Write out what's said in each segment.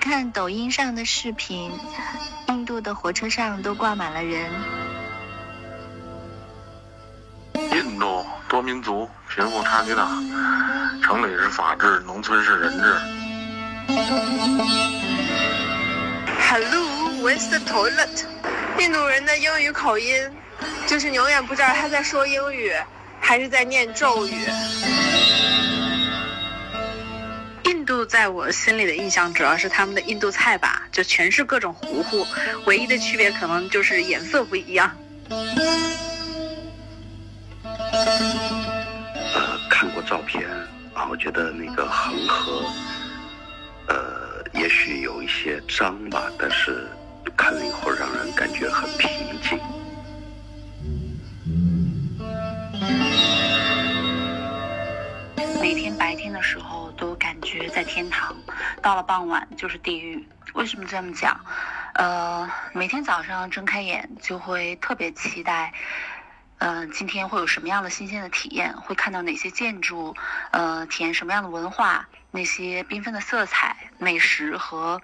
看抖音上的视频，印度的火车上都挂满了人。印度多民族，贫富差距大，城里是法治，农村是人治。Hello，where's the toilet？印度人的英语口音，就是你永远不知道他在说英语，还是在念咒语。在我心里的印象主要是他们的印度菜吧，就全是各种糊糊，唯一的区别可能就是颜色不一样。呃，看过照片啊，我觉得那个恒河，呃，也许有一些脏吧，但是看了以后让人感觉很平静。每天白天的时候都感觉在天堂，到了傍晚就是地狱。为什么这么讲？呃，每天早上睁开眼就会特别期待。嗯，今天会有什么样的新鲜的体验？会看到哪些建筑？呃，体验什么样的文化？那些缤纷的色彩、美食和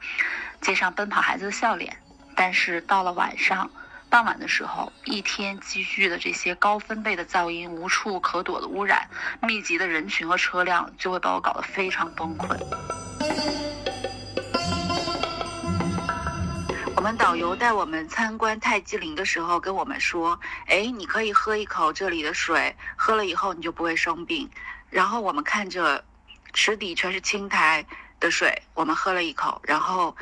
街上奔跑孩子的笑脸。但是到了晚上、傍晚的时候，一天积聚的这些高分贝的噪音、无处可躲的污染、密集的人群和车辆，就会把我搞得非常崩溃。我们导游带我们参观泰姬陵的时候跟我们说：“哎，你可以喝一口这里的水，喝了以后你就不会生病。”然后我们看着池底全是青苔的水，我们喝了一口，然后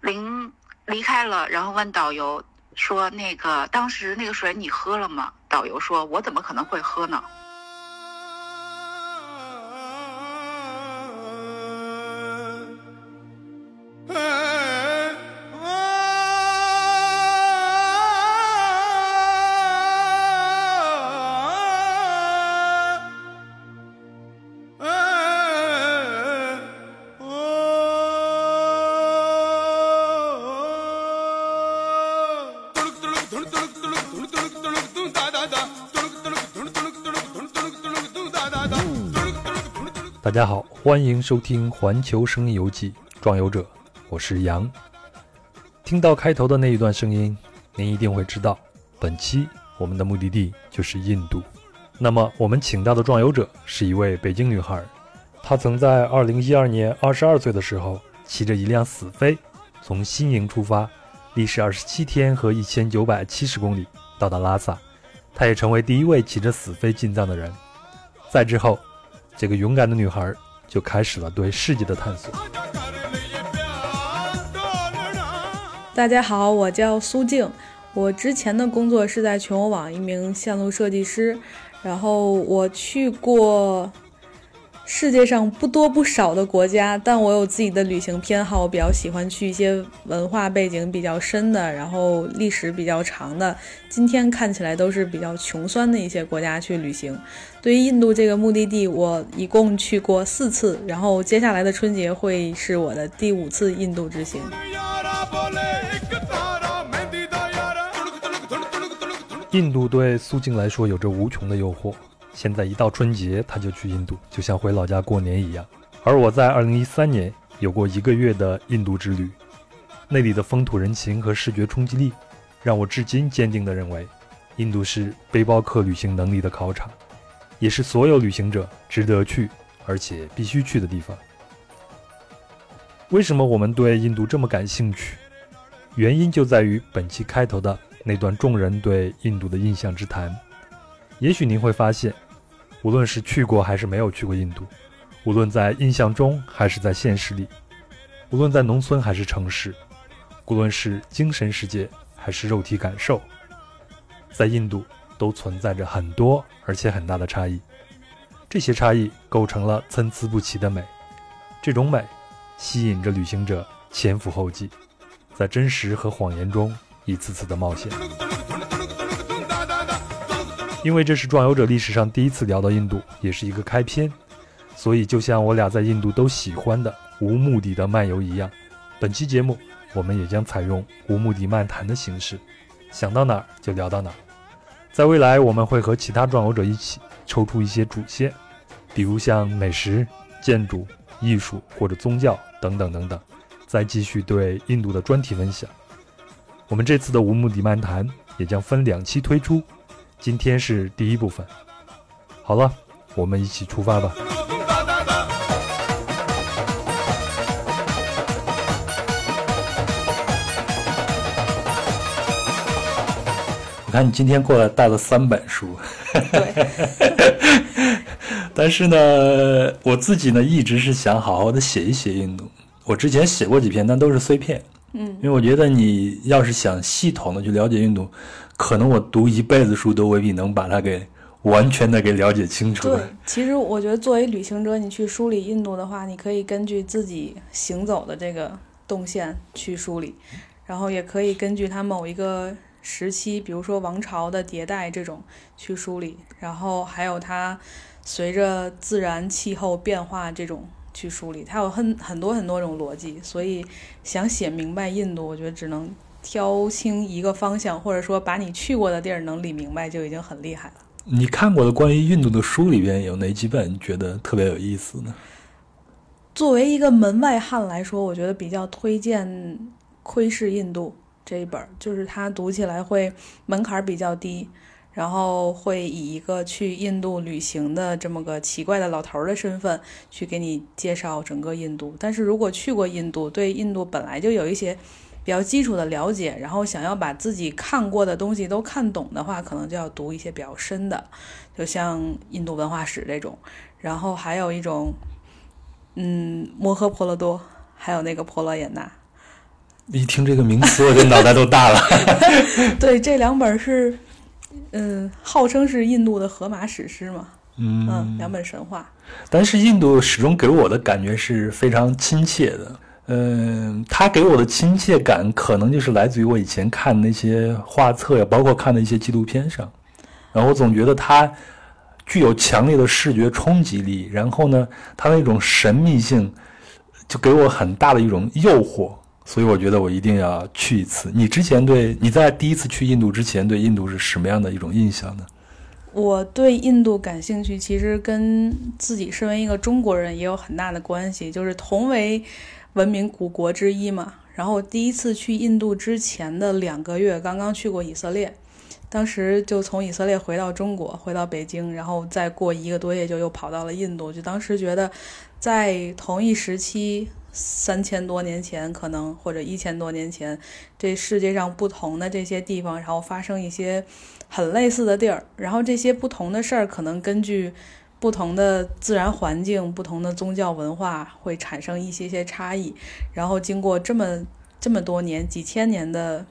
临离开了，然后问导游说：“那个当时那个水你喝了吗？”导游说：“我怎么可能会喝呢？”大家好，欢迎收听《环球声音游记》，壮游者，我是杨。听到开头的那一段声音，您一定会知道，本期我们的目的地就是印度。那么，我们请到的壮游者是一位北京女孩，她曾在2012年22岁的时候，骑着一辆死飞，从新营出发，历时27天和1970公里，到达拉萨。她也成为第一位骑着死飞进藏的人。再之后，这个勇敢的女孩就开始了对世界的探索。大家好，我叫苏静，我之前的工作是在全网一名线路设计师，然后我去过世界上不多不少的国家，但我有自己的旅行偏好，我比较喜欢去一些文化背景比较深的，然后历史比较长的，今天看起来都是比较穷酸的一些国家去旅行。对于印度这个目的地，我一共去过四次，然后接下来的春节会是我的第五次印度之行。印度对苏静来说有着无穷的诱惑。现在一到春节，他就去印度，就像回老家过年一样。而我在2013年有过一个月的印度之旅，那里的风土人情和视觉冲击力，让我至今坚定地认为，印度是背包客旅行能力的考场，也是所有旅行者值得去而且必须去的地方。为什么我们对印度这么感兴趣？原因就在于本期开头的那段众人对印度的印象之谈。也许您会发现。无论是去过还是没有去过印度，无论在印象中还是在现实里，无论在农村还是城市，无论是精神世界还是肉体感受，在印度都存在着很多而且很大的差异。这些差异构成了参差不齐的美，这种美吸引着旅行者前赴后继，在真实和谎言中一次次的冒险。因为这是壮游者历史上第一次聊到印度，也是一个开篇，所以就像我俩在印度都喜欢的无目的的漫游一样，本期节目我们也将采用无目的漫谈的形式，想到哪儿就聊到哪儿。在未来，我们会和其他壮游者一起抽出一些主线，比如像美食、建筑、艺术或者宗教等等等等。再继续对印度的专题分享。我们这次的无目的漫谈也将分两期推出，今天是第一部分。好了，我们一起出发吧。我看你今天过来带了三本书，对，但是呢，我自己呢一直是想好好的写一写印度。我之前写过几篇，但都是碎片。嗯，因为我觉得你要是想系统的去了解印度，可能我读一辈子书都未必能把它给完全的给了解清楚。对，其实我觉得作为旅行者，你去梳理印度的话，你可以根据自己行走的这个动线去梳理，然后也可以根据它某一个时期，比如说王朝的迭代这种去梳理，然后还有它随着自然气候变化这种。去梳理，它有很很多很多种逻辑，所以想写明白印度，我觉得只能挑清一个方向，或者说把你去过的地儿能理明白，就已经很厉害了。你看过的关于印度的书里边有哪几本觉得特别有意思呢？作为一个门外汉来说，我觉得比较推荐《窥视印度》这一本，就是它读起来会门槛比较低。然后会以一个去印度旅行的这么个奇怪的老头儿的身份去给你介绍整个印度。但是如果去过印度，对印度本来就有一些比较基础的了解，然后想要把自己看过的东西都看懂的话，可能就要读一些比较深的，就像印度文化史这种。然后还有一种，嗯，摩诃婆罗多，还有那个婆罗衍那。一听这个名词，我就脑袋都大了。对，这两本是。嗯，号称是印度的荷马史诗嘛，嗯，两本神话。但是印度始终给我的感觉是非常亲切的。嗯，他给我的亲切感可能就是来自于我以前看那些画册呀，包括看的一些纪录片上。然后我总觉得他具有强烈的视觉冲击力，然后呢，他那种神秘性就给我很大的一种诱惑。所以我觉得我一定要去一次。你之前对你在第一次去印度之前对印度是什么样的一种印象呢？我对印度感兴趣，其实跟自己身为一个中国人也有很大的关系，就是同为文明古国之一嘛。然后第一次去印度之前的两个月，刚刚去过以色列，当时就从以色列回到中国，回到北京，然后再过一个多月就又跑到了印度。就当时觉得，在同一时期。三千多年前，可能或者一千多年前，这世界上不同的这些地方，然后发生一些很类似的地儿，然后这些不同的事儿，可能根据不同的自然环境、不同的宗教文化，会产生一些些差异。然后经过这么这么多年、几千年的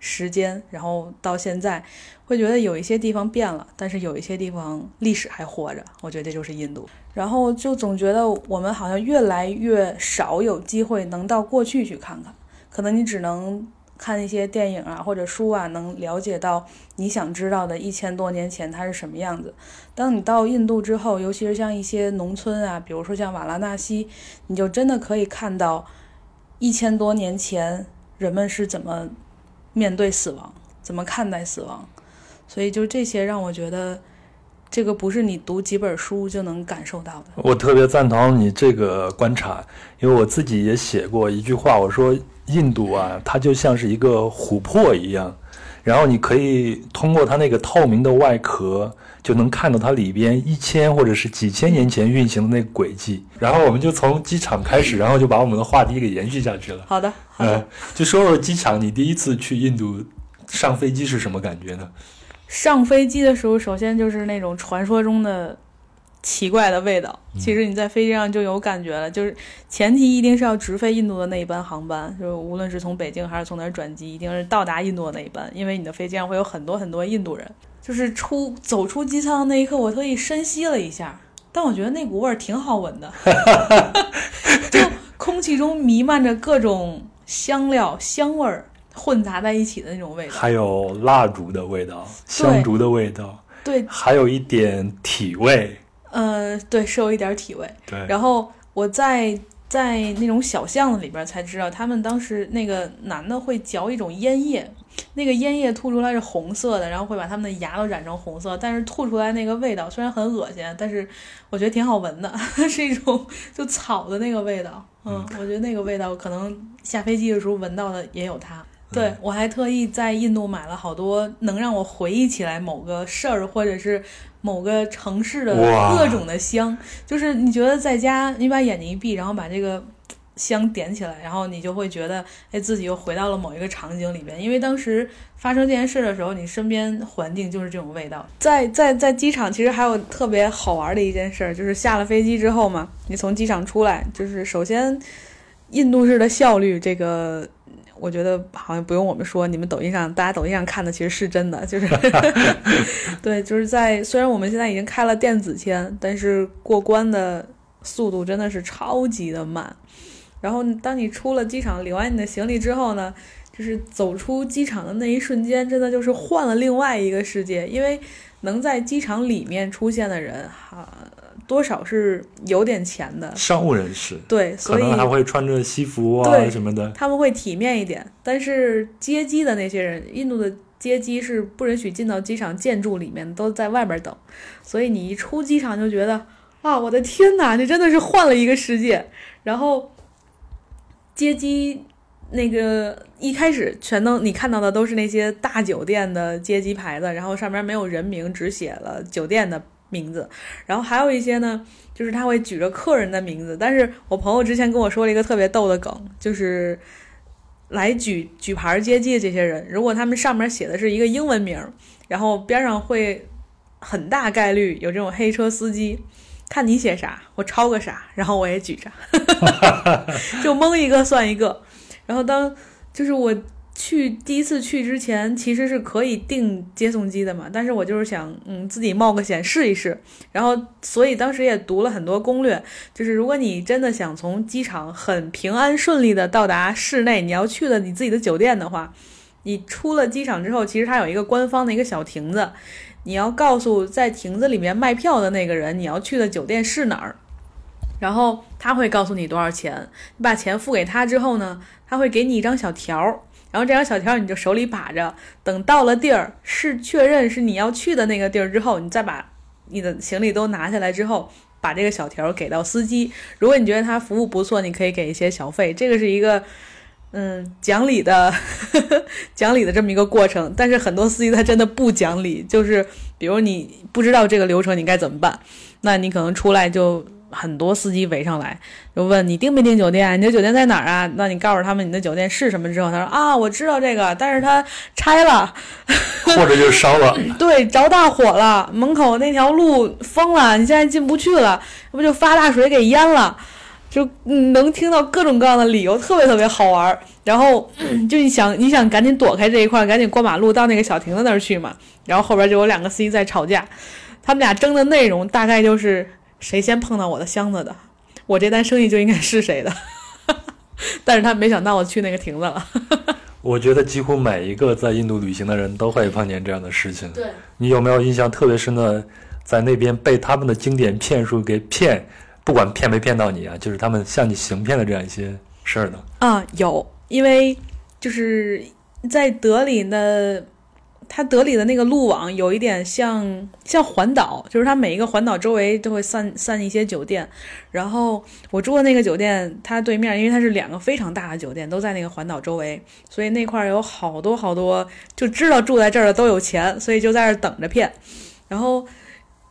时间，然后到现在，会觉得有一些地方变了，但是有一些地方历史还活着。我觉得这就是印度。然后就总觉得我们好像越来越少有机会能到过去去看看，可能你只能看一些电影啊或者书啊，能了解到你想知道的一千多年前它是什么样子。当你到印度之后，尤其是像一些农村啊，比如说像瓦拉纳西，你就真的可以看到一千多年前人们是怎么面对死亡，怎么看待死亡。所以就这些让我觉得。这个不是你读几本书就能感受到的。我特别赞同你这个观察，因为我自己也写过一句话，我说印度啊，它就像是一个琥珀一样，然后你可以通过它那个透明的外壳，就能看到它里边一千或者是几千年前运行的那个轨迹。然后我们就从机场开始，然后就把我们的话题给延续下去了。好的，嗯，就说说机场，你第一次去印度上飞机是什么感觉呢？上飞机的时候，首先就是那种传说中的奇怪的味道。其实你在飞机上就有感觉了，就是前提一定是要直飞印度的那一班航班，就是无论是从北京还是从哪儿转机，一定是到达印度的那一班，因为你的飞机上会有很多很多印度人。就是出走出机舱那一刻，我特意深吸了一下，但我觉得那股味儿挺好闻的，就空气中弥漫着各种香料香味儿。混杂在一起的那种味道，还有蜡烛的味道、香烛的味道，对，还有一点体味。呃，对，是有一点体味。对，然后我在在那种小巷子里边才知道，他们当时那个男的会嚼一种烟叶，那个烟叶吐出来是红色的，然后会把他们的牙都染成红色，但是吐出来那个味道虽然很恶心，但是我觉得挺好闻的，是一种就草的那个味道。嗯，我觉得那个味道可能下飞机的时候闻到的也有它。对我还特意在印度买了好多能让我回忆起来某个事儿或者是某个城市的各种的香，就是你觉得在家你把眼睛一闭，然后把这个。香点起来，然后你就会觉得，哎，自己又回到了某一个场景里边。因为当时发生这件事的时候，你身边环境就是这种味道。在在在机场，其实还有特别好玩的一件事，就是下了飞机之后嘛，你从机场出来，就是首先，印度式的效率，这个我觉得好像不用我们说，你们抖音上大家抖音上看的其实是真的，就是 对，就是在虽然我们现在已经开了电子签，但是过关的速度真的是超级的慢。然后，当你出了机场，领完你的行李之后呢，就是走出机场的那一瞬间，真的就是换了另外一个世界。因为能在机场里面出现的人，哈，多少是有点钱的商务人士，对，可能还会穿着西服啊什么的，他们会体面一点。但是接机的那些人，印度的接机是不允许进到机场建筑里面，都在外边等。所以你一出机场就觉得，啊，我的天哪，你真的是换了一个世界。然后。接机那个一开始全都你看到的都是那些大酒店的接机牌子，然后上面没有人名，只写了酒店的名字。然后还有一些呢，就是他会举着客人的名字。但是我朋友之前跟我说了一个特别逗的梗，就是来举举牌接机的这些人，如果他们上面写的是一个英文名，然后边上会很大概率有这种黑车司机。看你写啥，我抄个啥，然后我也举着，就蒙一个算一个。然后当就是我去第一次去之前，其实是可以订接送机的嘛，但是我就是想嗯自己冒个险试一试。然后所以当时也读了很多攻略，就是如果你真的想从机场很平安顺利的到达室内，你要去的你自己的酒店的话，你出了机场之后，其实它有一个官方的一个小亭子。你要告诉在亭子里面卖票的那个人，你要去的酒店是哪儿，然后他会告诉你多少钱。你把钱付给他之后呢，他会给你一张小条儿，然后这张小条你就手里把着，等到了地儿是确认是你要去的那个地儿之后，你再把你的行李都拿下来之后，把这个小条给到司机。如果你觉得他服务不错，你可以给一些小费。这个是一个。嗯，讲理的，讲理的这么一个过程，但是很多司机他真的不讲理，就是比如你不知道这个流程，你该怎么办？那你可能出来就很多司机围上来，就问你订没订酒店？你的酒店在哪儿啊？那你告诉他们你的酒店是什么之后，他说啊，我知道这个，但是他拆了，或者就烧了，对，着大火了，门口那条路封了，你现在进不去了，要不就发大水给淹了。就能听到各种各样的理由，特别特别好玩儿。然后就你想你想赶紧躲开这一块，赶紧过马路到那个小亭子那儿去嘛。然后后边就有两个司机在吵架，他们俩争的内容大概就是谁先碰到我的箱子的，我这单生意就应该是谁的。但是他没想到我去那个亭子了。我觉得几乎每一个在印度旅行的人都会碰见这样的事情。对你有没有印象特别深的，在那边被他们的经典骗术给骗？不管骗没骗到你啊，就是他们向你行骗的这样一些事儿呢。啊，有，因为就是在德里呢，它德里的那个路网有一点像像环岛，就是它每一个环岛周围都会散散一些酒店。然后我住的那个酒店，它对面因为它是两个非常大的酒店，都在那个环岛周围，所以那块有好多好多就知道住在这儿的都有钱，所以就在这儿等着骗。然后。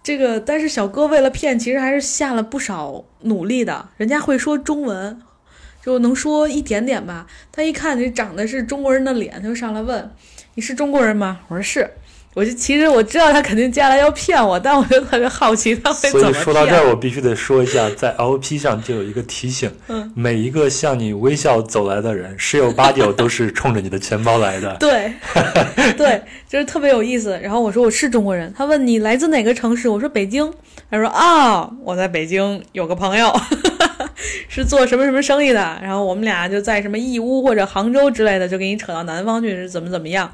这个，但是小哥为了骗，其实还是下了不少努力的。人家会说中文，就能说一点点吧。他一看你长得是中国人的脸，他就上来问：“你是中国人吗？”我说：“是。”我就其实我知道他肯定接下来要骗我，但我就特别好奇他会怎么骗。所以说到这儿，我必须得说一下，在 LP 上就有一个提醒：嗯每一个向你微笑走来的人，十有八九都是冲着你的钱包来的。对，对，就是特别有意思。然后我说我是中国人，他问你来自哪个城市？我说北京。他说啊，我在北京有个朋友。是做什么什么生意的？然后我们俩就在什么义乌或者杭州之类的，就给你扯到南方去，是怎么怎么样？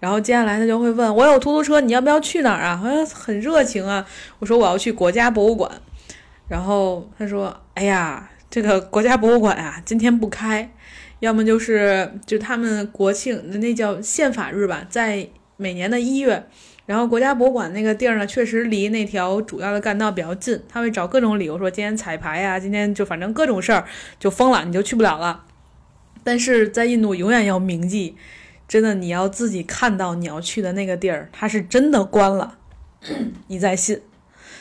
然后接下来他就会问我有出租车，你要不要去哪儿啊？好像很热情啊。我说我要去国家博物馆。然后他说：“哎呀，这个国家博物馆啊，今天不开，要么就是就他们国庆那叫宪法日吧，在每年的一月。然后国家博物馆那个地儿呢，确实离那条主要的干道比较近，他会找各种理由说今天彩排呀，今天就反正各种事儿就封了，你就去不了了。但是在印度永远要铭记，真的你要自己看到你要去的那个地儿，它是真的关了，你再信。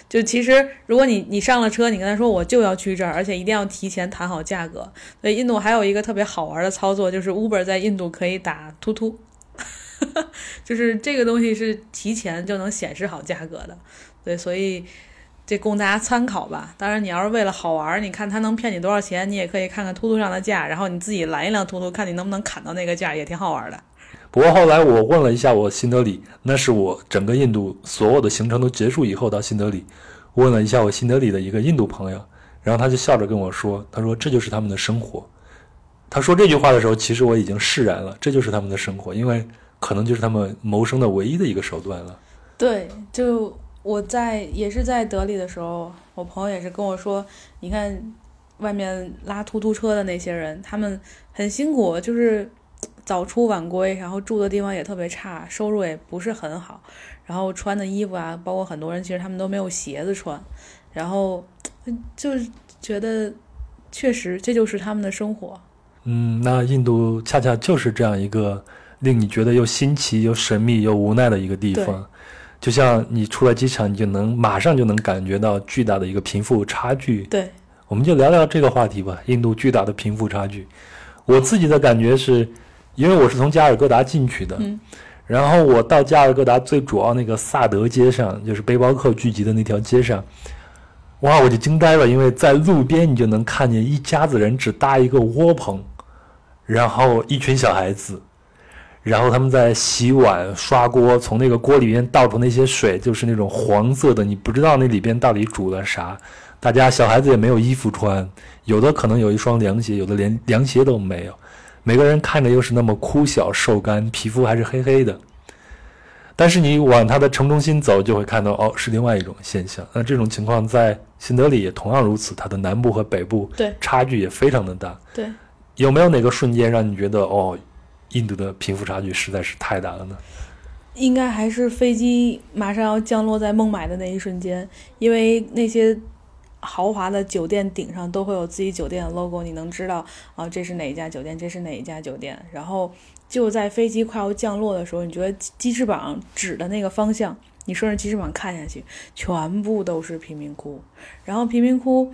就其实如果你你上了车，你跟他说我就要去这儿，而且一定要提前谈好价格。所以印度还有一个特别好玩的操作，就是 Uber 在印度可以打突突。就是这个东西是提前就能显示好价格的，对，所以这供大家参考吧。当然，你要是为了好玩，你看他能骗你多少钱，你也可以看看突突上的价，然后你自己拦一辆突突，看你能不能砍到那个价，也挺好玩的。不过后来我问了一下我新德里，那是我整个印度所有的行程都结束以后到新德里，问了一下我新德里的一个印度朋友，然后他就笑着跟我说：“他说这就是他们的生活。”他说这句话的时候，其实我已经释然了，这就是他们的生活，因为。可能就是他们谋生的唯一的一个手段了。对，就我在也是在德里的时候，我朋友也是跟我说，你看外面拉突突车的那些人，他们很辛苦，就是早出晚归，然后住的地方也特别差，收入也不是很好，然后穿的衣服啊，包括很多人其实他们都没有鞋子穿，然后就是觉得确实这就是他们的生活。嗯，那印度恰恰就是这样一个。令你觉得又新奇又神秘又无奈的一个地方，就像你出了机场，你就能马上就能感觉到巨大的一个贫富差距。对，我们就聊聊这个话题吧。印度巨大的贫富差距，我自己的感觉是，因为我是从加尔各答进去的，然后我到加尔各答最主要那个萨德街上，就是背包客聚集的那条街上，哇，我就惊呆了，因为在路边你就能看见一家子人只搭一个窝棚，然后一群小孩子。然后他们在洗碗、刷锅，从那个锅里面倒出那些水，就是那种黄色的，你不知道那里边到底煮了啥。大家小孩子也没有衣服穿，有的可能有一双凉鞋，有的连凉鞋都没有。每个人看着又是那么枯小瘦干，皮肤还是黑黑的。但是你往它的城中心走，就会看到哦，是另外一种现象。那这种情况在新德里也同样如此，它的南部和北部对差距也非常的大。对，有没有哪个瞬间让你觉得哦？印度的贫富差距实在是太大了呢。应该还是飞机马上要降落在孟买的那一瞬间，因为那些豪华的酒店顶上都会有自己酒店的 logo，你能知道啊，这是哪一家酒店，这是哪一家酒店。然后就在飞机快要降落的时候，你觉得机翅膀指的那个方向，你顺着机翅膀看下去，全部都是贫民窟。然后贫民窟，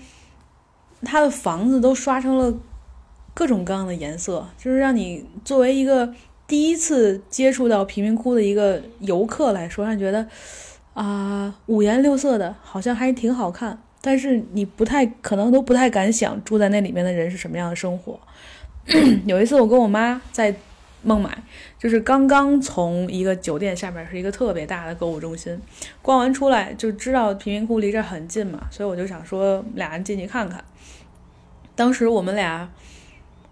它的房子都刷成了。各种各样的颜色，就是让你作为一个第一次接触到贫民窟的一个游客来说，让你觉得啊五颜六色的，好像还挺好看。但是你不太可能都不太敢想住在那里面的人是什么样的生活。有一次我跟我妈在孟买，就是刚刚从一个酒店下面是一个特别大的购物中心逛完出来，就知道贫民窟离这很近嘛，所以我就想说俩人进去看看。当时我们俩。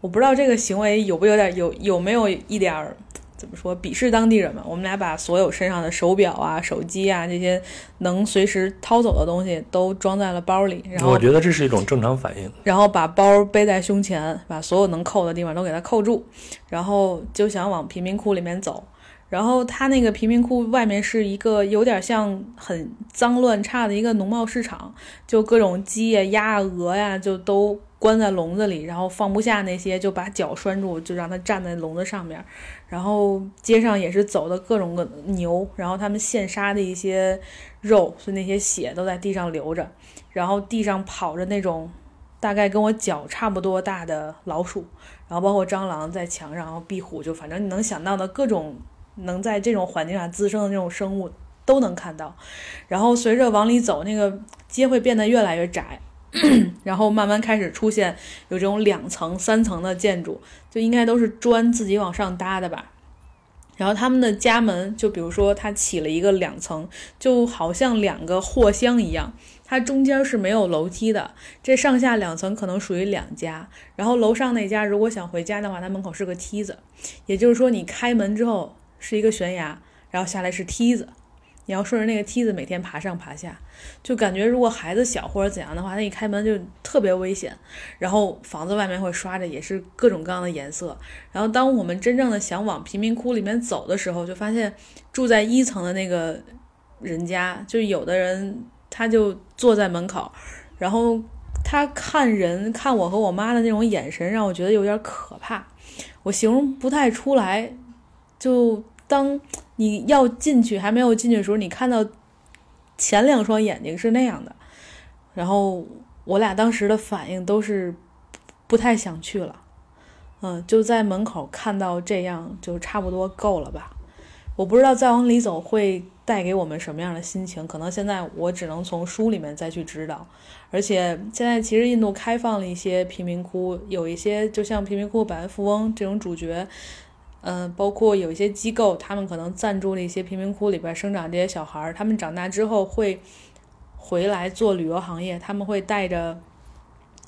我不知道这个行为有不有点有有没有一点儿怎么说鄙视当地人嘛？我们俩把所有身上的手表啊、手机啊这些能随时掏走的东西都装在了包里。然后我觉得这是一种正常反应。然后把包背在胸前，把所有能扣的地方都给它扣住，然后就想往贫民窟里面走。然后他那个贫民窟外面是一个有点像很脏乱差的一个农贸市场，就各种鸡呀、鸭、鹅呀，就都。关在笼子里，然后放不下那些，就把脚拴住，就让它站在笼子上面。然后街上也是走的各种个牛，然后他们现杀的一些肉，所以那些血都在地上流着。然后地上跑着那种大概跟我脚差不多大的老鼠，然后包括蟑螂在墙上，然后壁虎，就反正你能想到的各种能在这种环境下滋生的那种生物都能看到。然后随着往里走，那个街会变得越来越窄。然后慢慢开始出现有这种两层、三层的建筑，就应该都是砖自己往上搭的吧。然后他们的家门，就比如说它起了一个两层，就好像两个货箱一样，它中间是没有楼梯的。这上下两层可能属于两家。然后楼上那家如果想回家的话，它门口是个梯子，也就是说你开门之后是一个悬崖，然后下来是梯子。你要顺着那个梯子每天爬上爬下，就感觉如果孩子小或者怎样的话，那一开门就特别危险。然后房子外面会刷着也是各种各样的颜色。然后当我们真正的想往贫民窟里面走的时候，就发现住在一层的那个人家，就有的人他就坐在门口，然后他看人看我和我妈的那种眼神，让我觉得有点可怕，我形容不太出来。就当。你要进去还没有进去的时候，你看到前两双眼睛是那样的，然后我俩当时的反应都是不太想去了，嗯，就在门口看到这样就差不多够了吧。我不知道再往里走会带给我们什么样的心情，可能现在我只能从书里面再去知道。而且现在其实印度开放了一些贫民窟，有一些就像《贫民窟百万富翁》这种主角。嗯，包括有一些机构，他们可能赞助了一些贫民窟里边生长这些小孩儿，他们长大之后会回来做旅游行业，他们会带着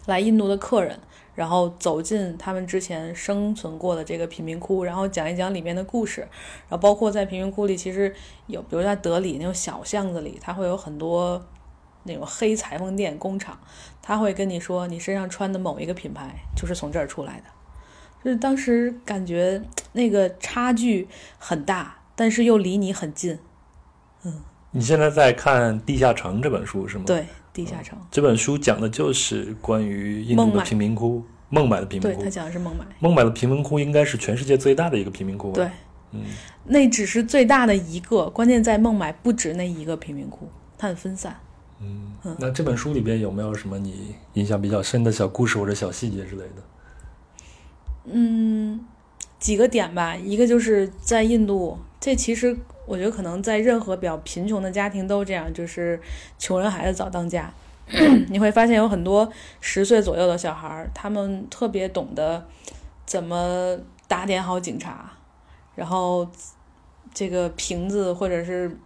来印度的客人，然后走进他们之前生存过的这个贫民窟，然后讲一讲里面的故事。然后包括在贫民窟里，其实有，比如在德里那种小巷子里，它会有很多那种黑裁缝店工厂，他会跟你说，你身上穿的某一个品牌就是从这儿出来的。就是当时感觉那个差距很大，但是又离你很近。嗯，你现在在看《地下城》这本书是吗？对，《地下城》这本书讲的就是关于印度的贫民窟，孟买的贫民窟。对他讲的是孟买。孟买的贫民窟应该是全世界最大的一个贫民窟。对，嗯，那只是最大的一个，关键在孟买不止那一个贫民窟，它很分散。嗯，那这本书里边有没有什么你印象比较深的小故事或者小细节之类的？嗯，几个点吧。一个就是在印度，这其实我觉得可能在任何比较贫穷的家庭都这样，就是穷人孩子早当家。你会发现有很多十岁左右的小孩儿，他们特别懂得怎么打点好警察，然后这个瓶子或者是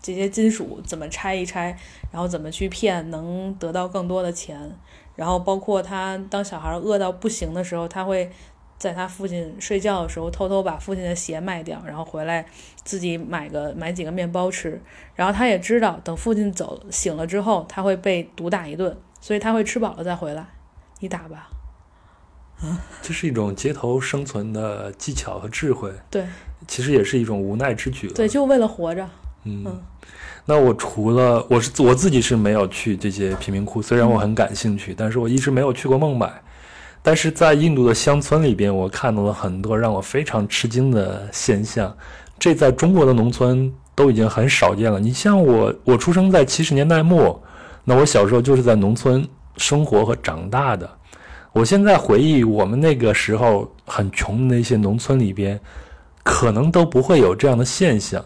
这些金属怎么拆一拆，然后怎么去骗能得到更多的钱。然后包括他当小孩饿到不行的时候，他会。在他父亲睡觉的时候，偷偷把父亲的鞋卖掉，然后回来自己买个买几个面包吃。然后他也知道，等父亲走醒了之后，他会被毒打一顿，所以他会吃饱了再回来。你打吧，啊，这是一种街头生存的技巧和智慧。对，其实也是一种无奈之举。对，就为了活着。嗯，那我除了我是我自己是没有去这些贫民窟，虽然我很感兴趣，但是我一直没有去过孟买。但是在印度的乡村里边，我看到了很多让我非常吃惊的现象，这在中国的农村都已经很少见了。你像我，我出生在七十年代末，那我小时候就是在农村生活和长大的。我现在回忆我们那个时候很穷的那些农村里边，可能都不会有这样的现象，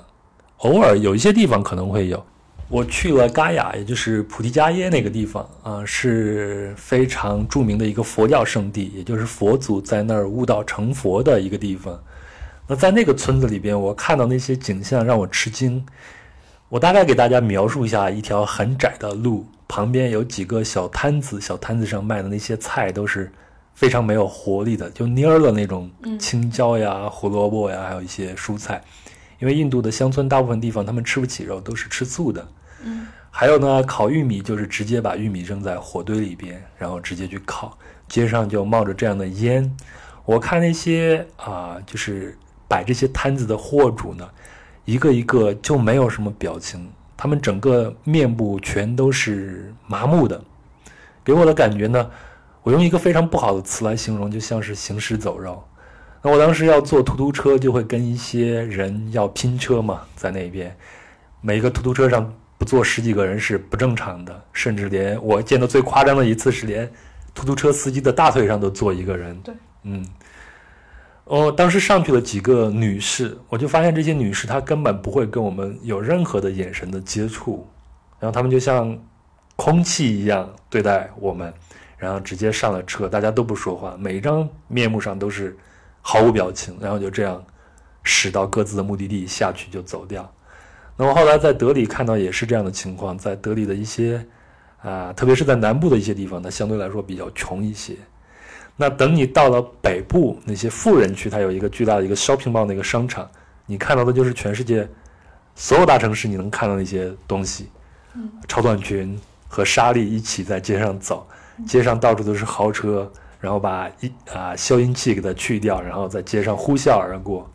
偶尔有一些地方可能会有。我去了嘎雅，也就是菩提迦耶那个地方啊，是非常著名的一个佛教圣地，也就是佛祖在那儿悟道成佛的一个地方。那在那个村子里边，我看到那些景象让我吃惊。我大概给大家描述一下：一条很窄的路，旁边有几个小摊子，小摊子上卖的那些菜都是非常没有活力的，就蔫了那种青椒呀、胡萝卜呀，还有一些蔬菜。因为印度的乡村大部分地方他们吃不起肉，都是吃素的。嗯，还有呢，烤玉米就是直接把玉米扔在火堆里边，然后直接去烤，街上就冒着这样的烟。我看那些啊，就是摆这些摊子的货主呢，一个一个就没有什么表情，他们整个面部全都是麻木的，给我的感觉呢，我用一个非常不好的词来形容，就像是行尸走肉。那我当时要坐突突车，就会跟一些人要拼车嘛，在那边，每一个突突车上。不坐十几个人是不正常的，甚至连我见到最夸张的一次是连出租车司机的大腿上都坐一个人。对，嗯，哦，当时上去了几个女士，我就发现这些女士她根本不会跟我们有任何的眼神的接触，然后她们就像空气一样对待我们，然后直接上了车，大家都不说话，每一张面目上都是毫无表情，然后就这样驶到各自的目的地下去就走掉。那么后来在德里看到也是这样的情况，在德里的一些啊，特别是在南部的一些地方，它相对来说比较穷一些。那等你到了北部那些富人区，它有一个巨大的一个 shopping mall 的一个商场，你看到的就是全世界所有大城市你能看到那些东西，超短裙和莎莉一起在街上走，街上到处都是豪车，然后把一啊消音器给它去掉，然后在街上呼啸而过。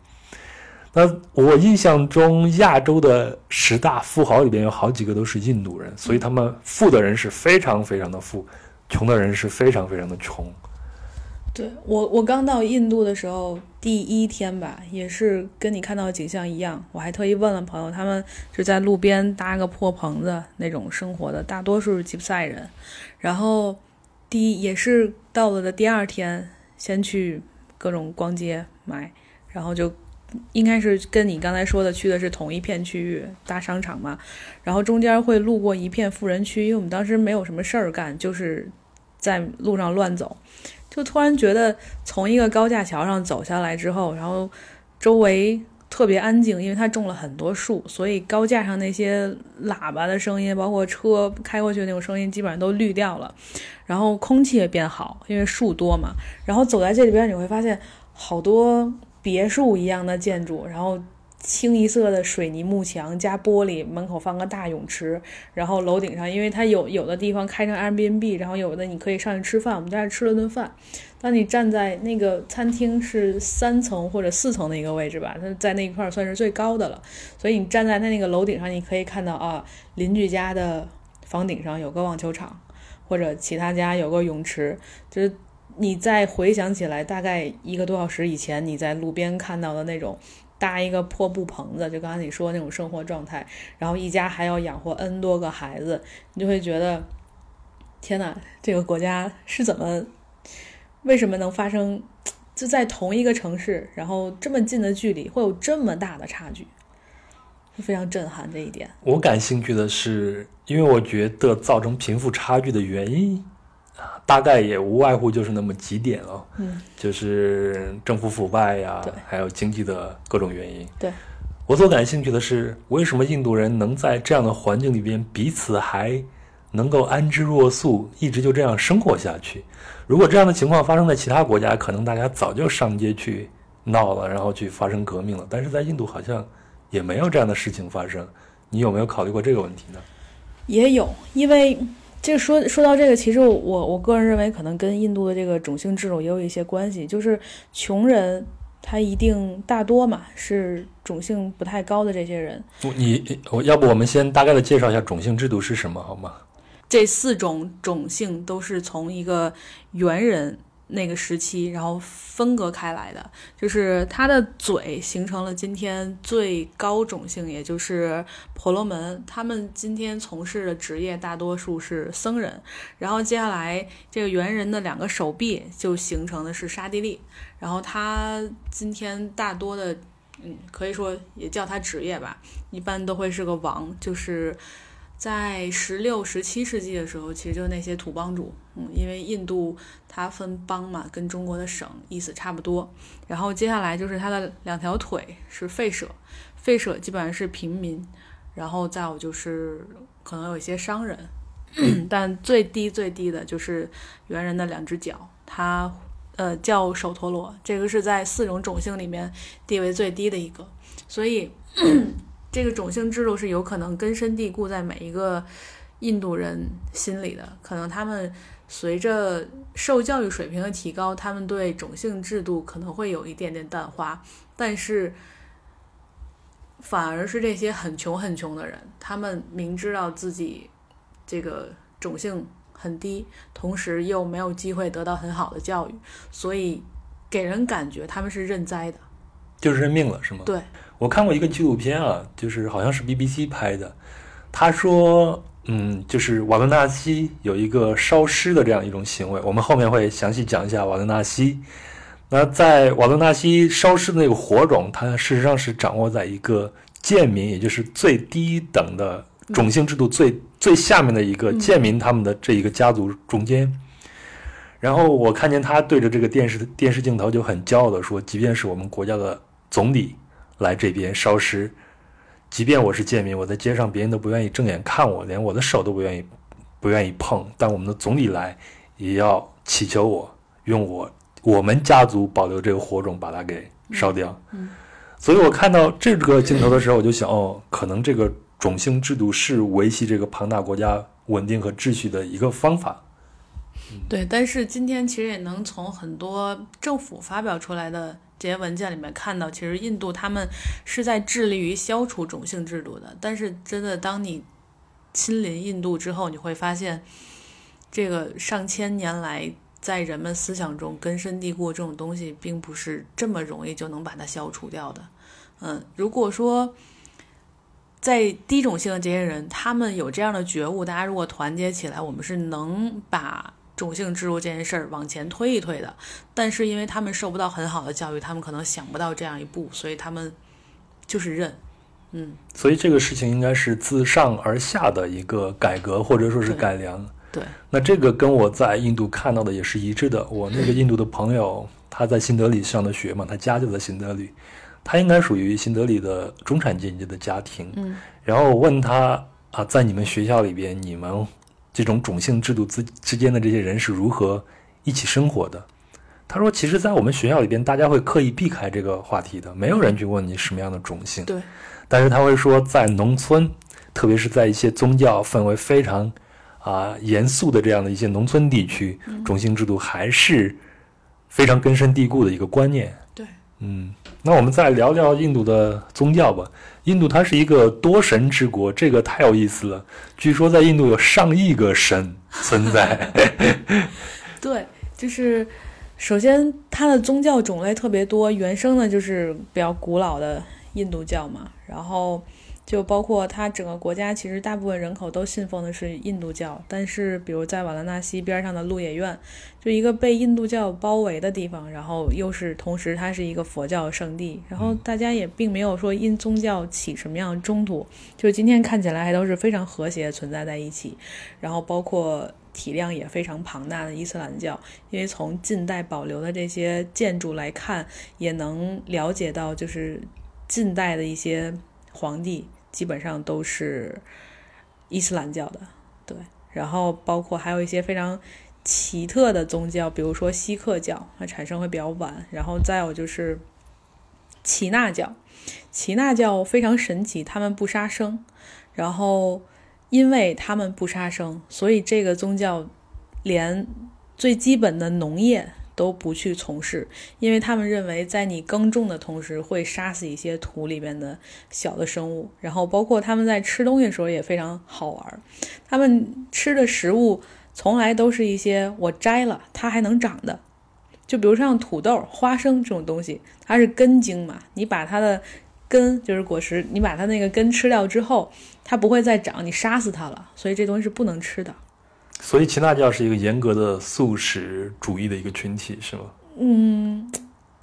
那我印象中，亚洲的十大富豪里边有好几个都是印度人，所以他们富的人是非常非常的富，穷的人是非常非常的穷。对我，我刚到印度的时候，第一天吧，也是跟你看到的景象一样。我还特意问了朋友，他们就在路边搭个破棚子那种生活的，大多数是吉普赛人。然后第一也是到了的第二天，先去各种逛街买，然后就。应该是跟你刚才说的去的是同一片区域大商场嘛，然后中间会路过一片富人区，因为我们当时没有什么事儿干，就是在路上乱走，就突然觉得从一个高架桥上走下来之后，然后周围特别安静，因为它种了很多树，所以高架上那些喇叭的声音，包括车开过去那种声音，基本上都滤掉了，然后空气也变好，因为树多嘛，然后走在这里边你会发现好多。别墅一样的建筑，然后清一色的水泥幕墙加玻璃，门口放个大泳池，然后楼顶上，因为它有有的地方开成 Airbnb，然后有的你可以上去吃饭。我们在这吃了顿饭，当你站在那个餐厅是三层或者四层的一个位置吧，它在那一块算是最高的了，所以你站在它那个楼顶上，你可以看到啊，邻居家的房顶上有个网球场，或者其他家有个泳池，就是。你再回想起来，大概一个多小时以前，你在路边看到的那种搭一个破布棚子，就刚才你说那种生活状态，然后一家还要养活 N 多个孩子，你就会觉得，天哪，这个国家是怎么，为什么能发生，就在同一个城市，然后这么近的距离，会有这么大的差距，非常震撼这一点。我感兴趣的是，因为我觉得造成贫富差距的原因。大概也无外乎就是那么几点哦，嗯，就是政府腐败呀，还有经济的各种原因。对，我所感兴趣的是，为什么印度人能在这样的环境里边彼此还能够安之若素，一直就这样生活下去？如果这样的情况发生在其他国家，可能大家早就上街去闹了，然后去发生革命了。但是在印度好像也没有这样的事情发生。你有没有考虑过这个问题呢？也有，因为。这说说到这个，其实我我个人认为，可能跟印度的这个种姓制度也有一些关系。就是穷人他一定大多嘛是种姓不太高的这些人。你我要不我们先大概的介绍一下种姓制度是什么好吗？这四种种姓都是从一个猿人。那个时期，然后分割开来的，就是他的嘴形成了今天最高种姓，也就是婆罗门。他们今天从事的职业大多数是僧人。然后接下来这个猿人的两个手臂就形成的是沙地利。然后他今天大多的，嗯，可以说也叫他职业吧，一般都会是个王，就是。在十六、十七世纪的时候，其实就那些土帮主，嗯，因为印度它分邦嘛，跟中国的省意思差不多。然后接下来就是它的两条腿是吠舍，吠舍基本上是平民，然后再有就是可能有一些商人，但最低最低的就是猿人的两只脚，它呃叫首陀罗，这个是在四种种姓里面地位最低的一个，所以。这个种姓制度是有可能根深蒂固在每一个印度人心里的。可能他们随着受教育水平的提高，他们对种姓制度可能会有一点点淡化。但是，反而是这些很穷很穷的人，他们明知道自己这个种姓很低，同时又没有机会得到很好的教育，所以给人感觉他们是认栽的，就是认命了，是吗？对。我看过一个纪录片啊，就是好像是 BBC 拍的。他说，嗯，就是瓦伦纳西有一个烧尸的这样一种行为。我们后面会详细讲一下瓦伦纳西。那在瓦伦纳西烧尸的那个火种，它事实上是掌握在一个贱民，也就是最低等的种姓制度最最下面的一个贱民他们的这一个家族中间。然后我看见他对着这个电视电视镜头就很骄傲的说：“即便是我们国家的总理。”来这边烧尸，即便我是贱民，我在街上别人都不愿意正眼看我，连我的手都不愿意不愿意碰。但我们的总理来，也要祈求我用我我们家族保留这个火种把它给烧掉。嗯所以我看到这个镜头的时候，我就想，哦，可能这个种姓制度是维系这个庞大国家稳定和秩序的一个方法。对，但是今天其实也能从很多政府发表出来的这些文件里面看到，其实印度他们是在致力于消除种姓制度的。但是真的，当你亲临印度之后，你会发现，这个上千年来在人们思想中根深蒂固这种东西，并不是这么容易就能把它消除掉的。嗯，如果说在低种姓的这些人，他们有这样的觉悟，大家如果团结起来，我们是能把。种姓制度这件事儿往前推一推的，但是因为他们受不到很好的教育，他们可能想不到这样一步，所以他们就是认，嗯。所以这个事情应该是自上而下的一个改革或者说是改良。对。那这个跟我在印度看到的也是一致的。我那个印度的朋友，他在新德里上的学嘛，他家就在新德里，他应该属于新德里的中产阶级的家庭。嗯。然后我问他啊，在你们学校里边，你们。这种种姓制度之之间的这些人是如何一起生活的？他说，其实，在我们学校里边，大家会刻意避开这个话题的，没有人去问你什么样的种姓。对。但是他会说，在农村，特别是在一些宗教氛围非常啊严肃的这样的一些农村地区，种姓制度还是非常根深蒂固的一个观念。对。嗯，那我们再聊聊印度的宗教吧。印度它是一个多神之国，这个太有意思了。据说在印度有上亿个神存在。对，就是首先它的宗教种类特别多，原生的就是比较古老的印度教嘛，然后。就包括它整个国家，其实大部分人口都信奉的是印度教，但是比如在瓦拉纳西边上的鹿野苑，就一个被印度教包围的地方，然后又是同时它是一个佛教圣地，然后大家也并没有说因宗教起什么样的冲突，就今天看起来还都是非常和谐存在在一起，然后包括体量也非常庞大的伊斯兰教，因为从近代保留的这些建筑来看，也能了解到就是近代的一些皇帝。基本上都是伊斯兰教的，对，然后包括还有一些非常奇特的宗教，比如说锡克教，它产生会比较晚，然后再有就是耆那教，耆那教非常神奇，他们不杀生，然后因为他们不杀生，所以这个宗教连最基本的农业。都不去从事，因为他们认为在你耕种的同时会杀死一些土里面的小的生物，然后包括他们在吃东西的时候也非常好玩，他们吃的食物从来都是一些我摘了它还能长的，就比如像土豆、花生这种东西，它是根茎嘛，你把它的根就是果实，你把它那个根吃掉之后，它不会再长，你杀死它了，所以这东西是不能吃的。所以，耆那教是一个严格的素食主义的一个群体，是吗？嗯，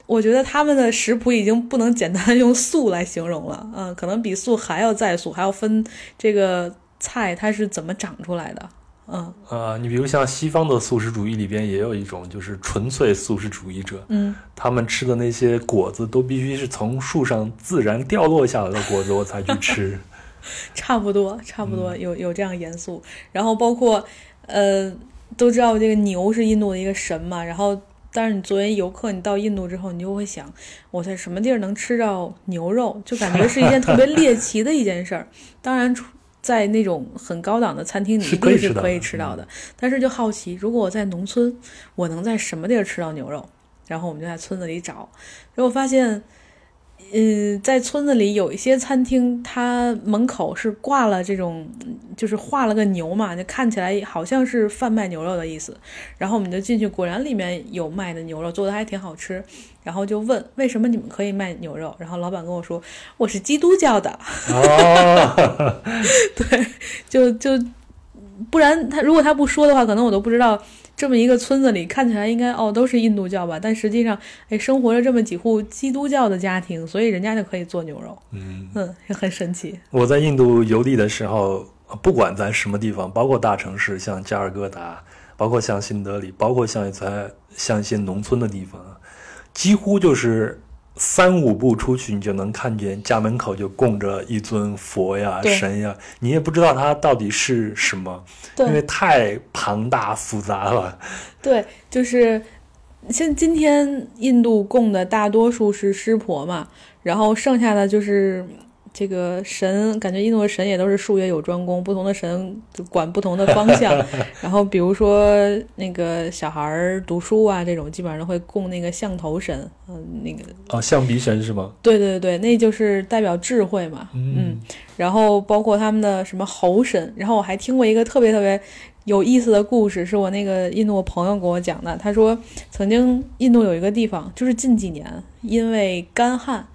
我觉得他们的食谱已经不能简单用素来形容了，嗯，可能比素还要再素，还要分这个菜它是怎么长出来的，嗯。呃，你比如像西方的素食主义里边也有一种，就是纯粹素食主义者，嗯，他们吃的那些果子都必须是从树上自然掉落下来的果子，我才去吃。差不多，差不多有有这样严肃，然后包括。呃，都知道这个牛是印度的一个神嘛，然后，但是你作为游客，你到印度之后，你就会想，我在什么地儿能吃到牛肉，就感觉是一件特别猎奇的一件事儿。当然，在那种很高档的餐厅，你一定是可以吃到的。但是就好奇，如果我在农村，我能在什么地儿吃到牛肉？然后我们就在村子里找，结果发现。嗯，在村子里有一些餐厅，它门口是挂了这种，就是画了个牛嘛，就看起来好像是贩卖牛肉的意思。然后我们就进去，果然里面有卖的牛肉，做的还挺好吃。然后就问为什么你们可以卖牛肉？然后老板跟我说我是基督教的。哦，对，就就不然他如果他不说的话，可能我都不知道。这么一个村子里，看起来应该哦都是印度教吧，但实际上，哎，生活着这么几户基督教的家庭，所以人家就可以做牛肉。嗯嗯，也很神奇。我在印度游历的时候，不管在什么地方，包括大城市，像加尔各答，包括像新德里，包括像在像一些农村的地方，几乎就是。三五步出去，你就能看见家门口就供着一尊佛呀、神呀，你也不知道它到底是什么，因为太庞大复杂了。对，就是像今天印度供的大多数是湿婆嘛，然后剩下的就是这个神，感觉印度的神也都是术业有专攻，不同的神就管不同的方向。然后比如说那个小孩儿读书啊，这种基本上都会供那个象头神，嗯，那个哦，象鼻神是吗？对对对，那就是代表智慧嘛，嗯。然后包括他们的什么猴神，然后我还听过一个特别特别。有意思的故事是我那个印度朋友给我讲的。他说，曾经印度有一个地方，就是近几年因为干旱，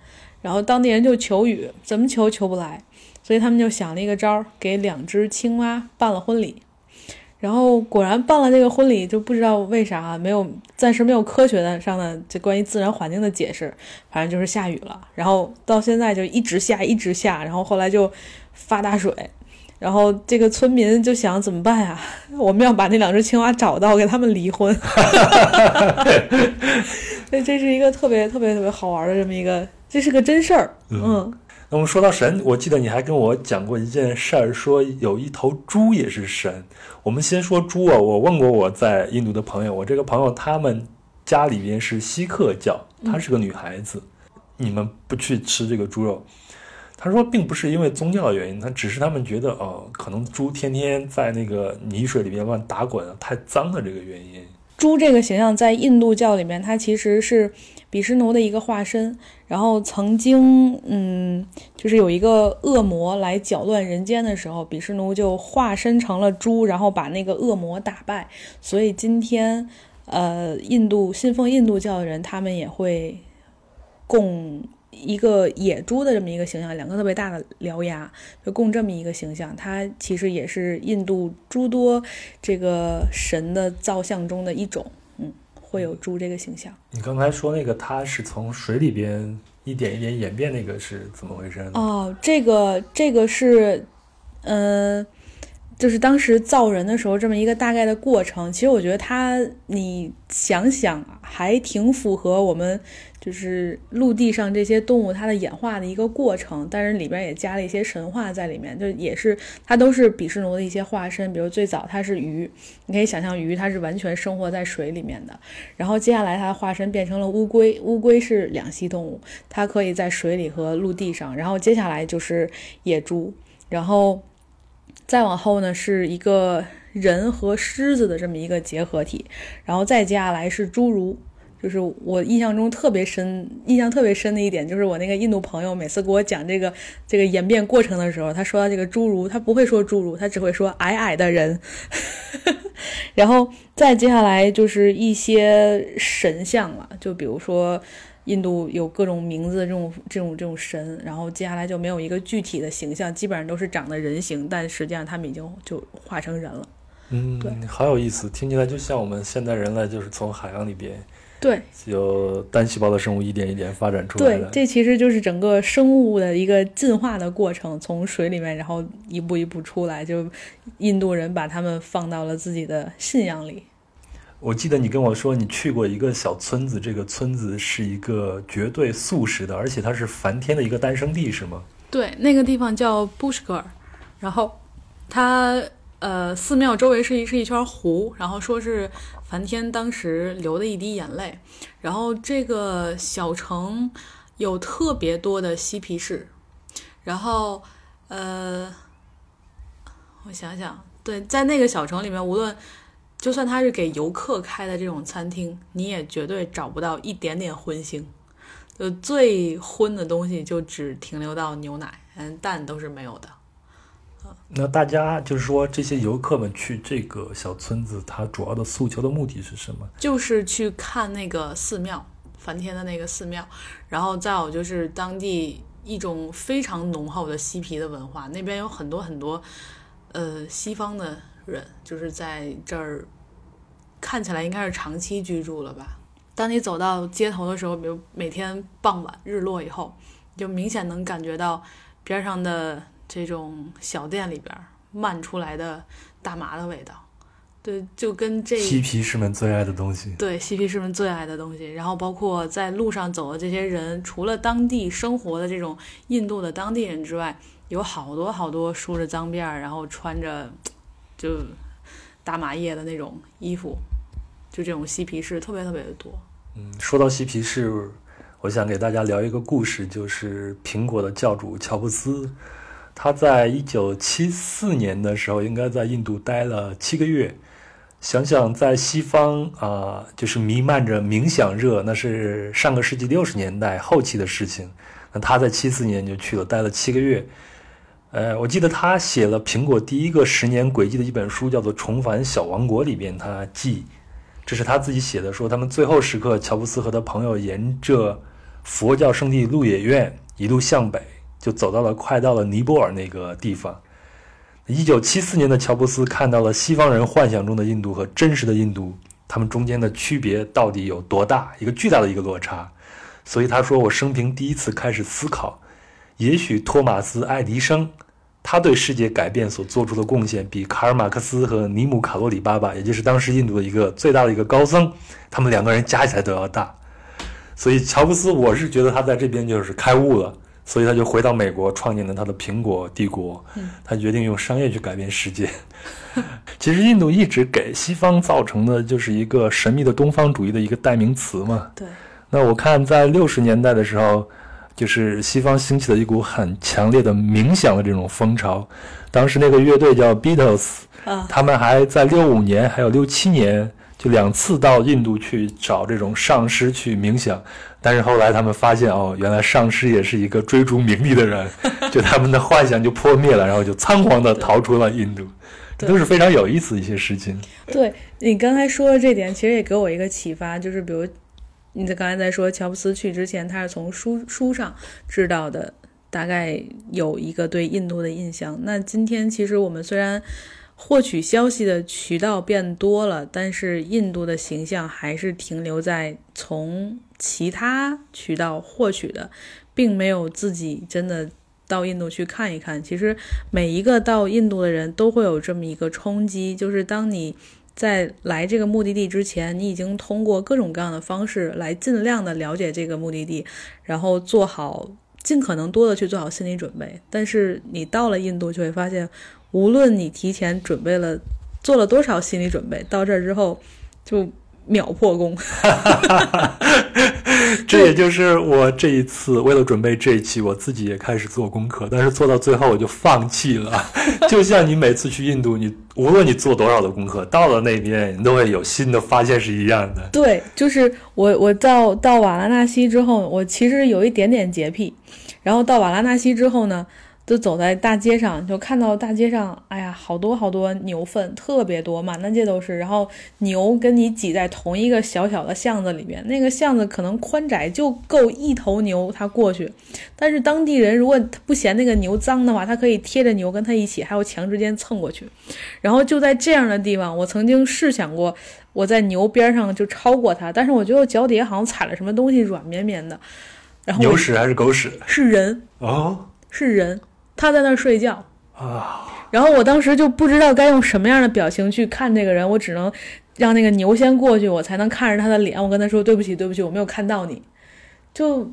然后当地人就求雨，怎么求求不来，所以他们就想了一个招儿，给两只青蛙办了婚礼。然后果然办了这个婚礼，就不知道为啥没有暂时没有科学的上的这关于自然环境的解释，反正就是下雨了。然后到现在就一直下一直下，然后后来就发大水。然后这个村民就想怎么办呀？我们要把那两只青蛙找到，给他们离婚。所以这是一个特别特别特别好玩的这么一个，这是个真事儿。嗯，那我们说到神，我记得你还跟我讲过一件事儿，说有一头猪也是神。我们先说猪啊，我问过我在印度的朋友，我这个朋友他们家里边是锡克教，她是个女孩子，你们不去吃这个猪肉。他说，并不是因为宗教的原因，他只是他们觉得，哦，可能猪天天在那个泥水里面乱打滚，太脏的这个原因。猪这个形象在印度教里面，它其实是比什奴的一个化身。然后曾经，嗯，就是有一个恶魔来搅乱人间的时候，比什奴就化身成了猪，然后把那个恶魔打败。所以今天，呃，印度信奉印度教的人，他们也会供。一个野猪的这么一个形象，两个特别大的獠牙，就供这么一个形象。它其实也是印度诸多这个神的造像中的一种，嗯，会有猪这个形象。你刚才说那个，它是从水里边一点一点演变，那个是怎么回事呢？哦，这个这个是，嗯，就是当时造人的时候这么一个大概的过程。其实我觉得它，你想想，还挺符合我们。就是陆地上这些动物它的演化的一个过程，但是里边也加了一些神话在里面，就也是它都是比什奴的一些化身。比如最早它是鱼，你可以想象鱼它是完全生活在水里面的，然后接下来它的化身变成了乌龟，乌龟是两栖动物，它可以在水里和陆地上，然后接下来就是野猪，然后再往后呢是一个人和狮子的这么一个结合体，然后再接下来是侏儒。就是我印象中特别深、印象特别深的一点，就是我那个印度朋友每次给我讲这个这个演变过程的时候，他说到这个侏儒，他不会说侏儒，他只会说矮矮的人。然后再接下来就是一些神像了，就比如说印度有各种名字这种这种这种神，然后接下来就没有一个具体的形象，基本上都是长得人形，但实际上他们已经就化成人了。嗯，对，好有意思，听起来就像我们现代人类就是从海洋里边。对，有单细胞的生物一点一点发展出来的。对，这其实就是整个生物的一个进化的过程，从水里面，然后一步一步出来。就印度人把他们放到了自己的信仰里。我记得你跟我说，你去过一个小村子，这个村子是一个绝对素食的，而且它是梵天的一个诞生地，是吗？对，那个地方叫布什格尔，然后它。呃，寺庙周围是一是一圈湖，然后说是梵天当时流的一滴眼泪。然后这个小城有特别多的嬉皮士，然后呃，我想想，对，在那个小城里面，无论就算它是给游客开的这种餐厅，你也绝对找不到一点点荤腥，就最荤的东西就只停留到牛奶，嗯，蛋都是没有的。那大家就是说，这些游客们去这个小村子，他主要的诉求的目的是什么？就是去看那个寺庙，梵天的那个寺庙，然后再有就是当地一种非常浓厚的嬉皮的文化。那边有很多很多，呃，西方的人，就是在这儿看起来应该是长期居住了吧。当你走到街头的时候，比如每天傍晚日落以后，就明显能感觉到边上的。这种小店里边漫出来的大麻的味道，对，就跟这嬉皮士们最爱的东西。对，嬉皮士们最爱的东西。然后包括在路上走的这些人，除了当地生活的这种印度的当地人之外，有好多好多梳着脏辫儿，然后穿着就大麻叶的那种衣服，就这种嬉皮士特别特别的多。嗯，说到嬉皮士，我想给大家聊一个故事，就是苹果的教主乔布斯，他在一九七四年的时候，应该在印度待了七个月。想想在西方啊，就是弥漫着冥想热，那是上个世纪六十年代后期的事情。那他在七四年就去了，待了七个月。呃，我记得他写了苹果第一个十年轨迹的一本书，叫做《重返小王国》里边，他记，这是他自己写的，说他们最后时刻，乔布斯和他朋友沿着佛教圣地鹿野苑一路向北，就走到了快到了尼泊尔那个地方。一九七四年的乔布斯看到了西方人幻想中的印度和真实的印度，他们中间的区别到底有多大？一个巨大的一个落差。所以他说：“我生平第一次开始思考，也许托马斯·爱迪生，他对世界改变所做出的贡献，比卡尔·马克思和尼姆·卡罗里巴巴，也就是当时印度的一个最大的一个高僧，他们两个人加起来都要大。所以乔布斯，我是觉得他在这边就是开悟了。”所以他就回到美国，创建了他的苹果帝国。他决定用商业去改变世界。其实印度一直给西方造成的就是一个神秘的东方主义的一个代名词嘛。对。那我看在六十年代的时候，就是西方兴起了一股很强烈的冥想的这种风潮。当时那个乐队叫 Beatles，啊他们还在六五年还有六七年。就两次到印度去找这种上师去冥想，但是后来他们发现哦，原来上师也是一个追逐名利的人，就他们的幻想就破灭了，然后就仓皇的逃出了印度，这都是非常有意思的一些事情。对你刚才说的这点，其实也给我一个启发，就是比如你在刚才在说乔布斯去之前，他是从书书上知道的，大概有一个对印度的印象。那今天其实我们虽然。获取消息的渠道变多了，但是印度的形象还是停留在从其他渠道获取的，并没有自己真的到印度去看一看。其实每一个到印度的人都会有这么一个冲击，就是当你在来这个目的地之前，你已经通过各种各样的方式来尽量的了解这个目的地，然后做好尽可能多的去做好心理准备。但是你到了印度，就会发现。无论你提前准备了做了多少心理准备，到这儿之后就秒破功。这也就是我这一次为了准备这一期，我自己也开始做功课，但是做到最后我就放弃了。就像你每次去印度，你无论你做多少的功课，到了那边你都会有新的发现是一样的。对，就是我我到到瓦拉纳西之后，我其实有一点点洁癖，然后到瓦拉纳西之后呢。就走在大街上，就看到大街上，哎呀，好多好多牛粪，特别多，满大街都是。然后牛跟你挤在同一个小小的巷子里面，那个巷子可能宽窄就够一头牛它过去。但是当地人如果他不嫌那个牛脏的话，他可以贴着牛跟他一起，还有墙之间蹭过去。然后就在这样的地方，我曾经试想过我在牛边上就超过它，但是我觉得我脚底下好像踩了什么东西，软绵绵的。然后牛屎还是狗屎？是人哦，是人。他在那儿睡觉啊，然后我当时就不知道该用什么样的表情去看这个人，我只能让那个牛先过去，我才能看着他的脸。我跟他说：“对不起，对不起，我没有看到你。”就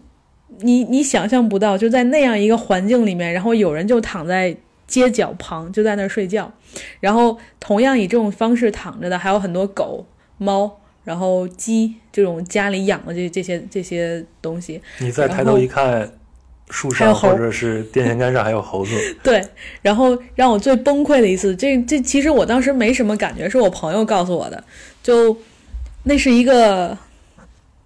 你你想象不到，就在那样一个环境里面，然后有人就躺在街角旁，就在那儿睡觉。然后同样以这种方式躺着的还有很多狗、猫，然后鸡这种家里养的这这些这些东西。你再抬头一看。树上或者是电线杆上还有猴子。对，然后让我最崩溃的一次，这这其实我当时没什么感觉，是我朋友告诉我的。就那是一个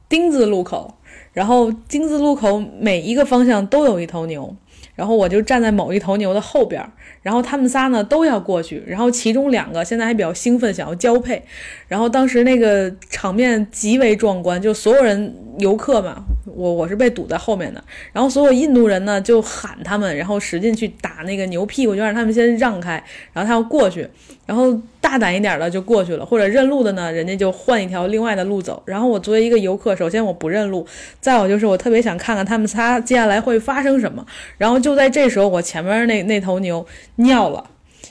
丁字路口，然后丁字路口每一个方向都有一头牛，然后我就站在某一头牛的后边。然后他们仨呢都要过去，然后其中两个现在还比较兴奋，想要交配。然后当时那个场面极为壮观，就所有人游客嘛，我我是被堵在后面的。然后所有印度人呢就喊他们，然后使劲去打那个牛屁股，就让他们先让开，然后他要过去。然后大胆一点的就过去了，或者认路的呢，人家就换一条另外的路走。然后我作为一个游客，首先我不认路，再有就是我特别想看看他们仨接下来会发生什么。然后就在这时候，我前面那那头牛尿了，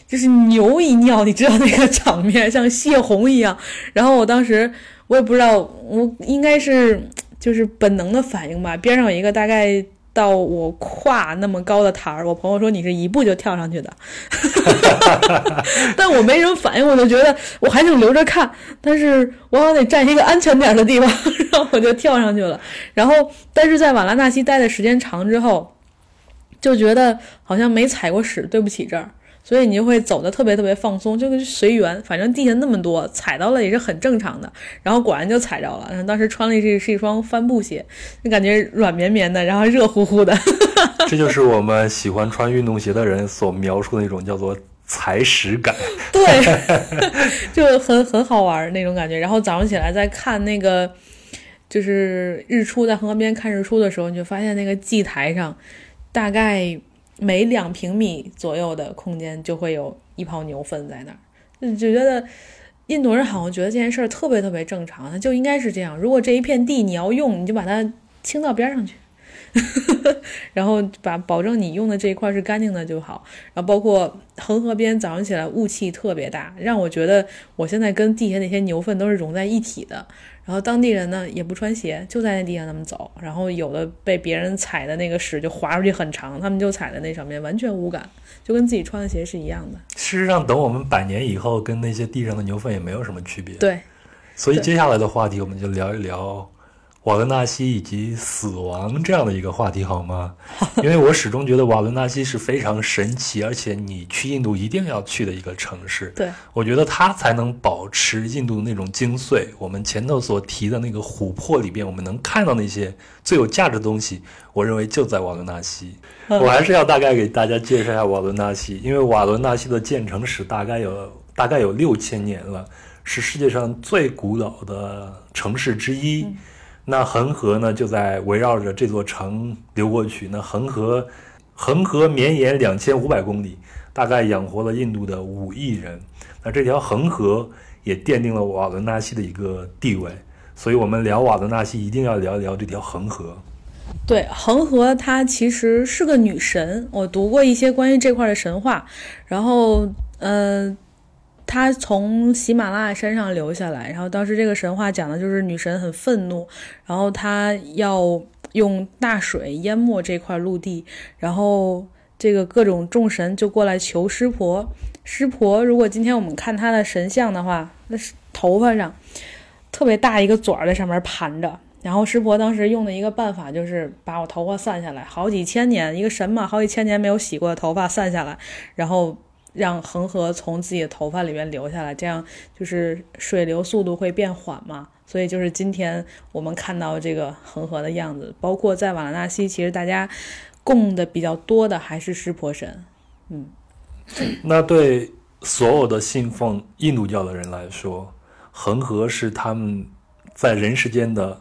就是牛一尿，你知道那个场面像泄洪一样。然后我当时我也不知道，我应该是就是本能的反应吧。边上有一个大概。到我胯那么高的台儿，我朋友说你是一步就跳上去的，但我没什么反应，我就觉得我还想留着看，但是我好像得站一个安全点的地方，然后我就跳上去了。然后，但是在瓦拉纳西待的时间长之后，就觉得好像没踩过屎，对不起这儿。所以你就会走的特别特别放松，就跟随缘，反正地下那么多，踩到了也是很正常的。然后果然就踩着了。然后当时穿了是是一双帆布鞋，就感觉软绵绵的，然后热乎乎的。这就是我们喜欢穿运动鞋的人所描述的那种叫做踩屎感。对，就很很好玩那种感觉。然后早上起来再看那个，就是日出，在恒河边看日出的时候，你就发现那个祭台上，大概。每两平米左右的空间就会有一泡牛粪在那儿，就觉得印度人好像觉得这件事儿特别特别正常，它就应该是这样。如果这一片地你要用，你就把它清到边上去，然后把保证你用的这一块是干净的就好。然后包括恒河边早上起来雾气特别大，让我觉得我现在跟地下那些牛粪都是融在一体的。然后当地人呢也不穿鞋，就在那地上那么走。然后有的被别人踩的那个屎就滑出去很长，他们就踩在那上面完全无感，就跟自己穿的鞋是一样的。事实上，等我们百年以后，跟那些地上的牛粪也没有什么区别。对，所以接下来的话题我们就聊一聊。瓦伦纳西以及死亡这样的一个话题好吗？因为我始终觉得瓦伦纳西是非常神奇，而且你去印度一定要去的一个城市。对，我觉得它才能保持印度的那种精髓。我们前头所提的那个琥珀里边，我们能看到那些最有价值的东西，我认为就在瓦伦纳西。我还是要大概给大家介绍一下瓦伦纳西，因为瓦伦纳西的建成史大概有大概有六千年了，是世界上最古老的城市之一。那恒河呢，就在围绕着这座城流过去。那恒河，恒河绵延两千五百公里，大概养活了印度的五亿人。那这条恒河也奠定了瓦伦纳西的一个地位。所以，我们聊瓦伦纳西，一定要聊一聊这条恒河。对，恒河它其实是个女神。我读过一些关于这块的神话，然后，嗯。他从喜马拉雅山上流下来，然后当时这个神话讲的就是女神很愤怒，然后她要用大水淹没这块陆地，然后这个各种众神就过来求湿婆。湿婆如果今天我们看他的神像的话，那是头发上特别大一个嘴儿在上面盘着，然后湿婆当时用的一个办法就是把我头发散下来，好几千年一个神嘛，好几千年没有洗过的头发散下来，然后。让恒河从自己的头发里面流下来，这样就是水流速度会变缓嘛。所以就是今天我们看到这个恒河的样子，包括在瓦拉纳西，其实大家供的比较多的还是湿婆神。嗯，那对所有的信奉印度教的人来说，恒河是他们在人世间的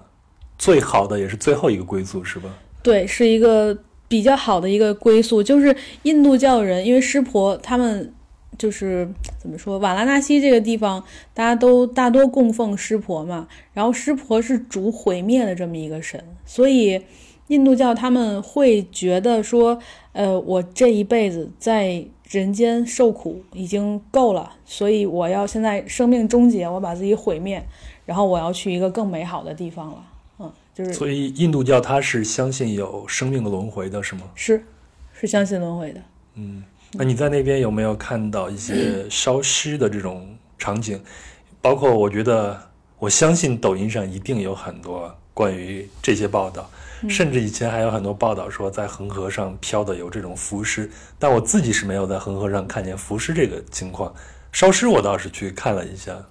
最好的，也是最后一个归宿，是吧？对，是一个。比较好的一个归宿就是印度教人，因为湿婆他们就是怎么说，瓦拉纳西这个地方大家都大多供奉湿婆嘛，然后湿婆是主毁灭的这么一个神，所以印度教他们会觉得说，呃，我这一辈子在人间受苦已经够了，所以我要现在生命终结，我把自己毁灭，然后我要去一个更美好的地方了。所以印度教它是相信有生命的轮回的，是吗？是，是相信轮回的。嗯，那你在那边有没有看到一些烧尸的这种场景？包括我觉得，我相信抖音上一定有很多关于这些报道，甚至以前还有很多报道说在恒河上漂的有这种浮尸，但我自己是没有在恒河上看见浮尸这个情况。烧尸我倒是去看了一下。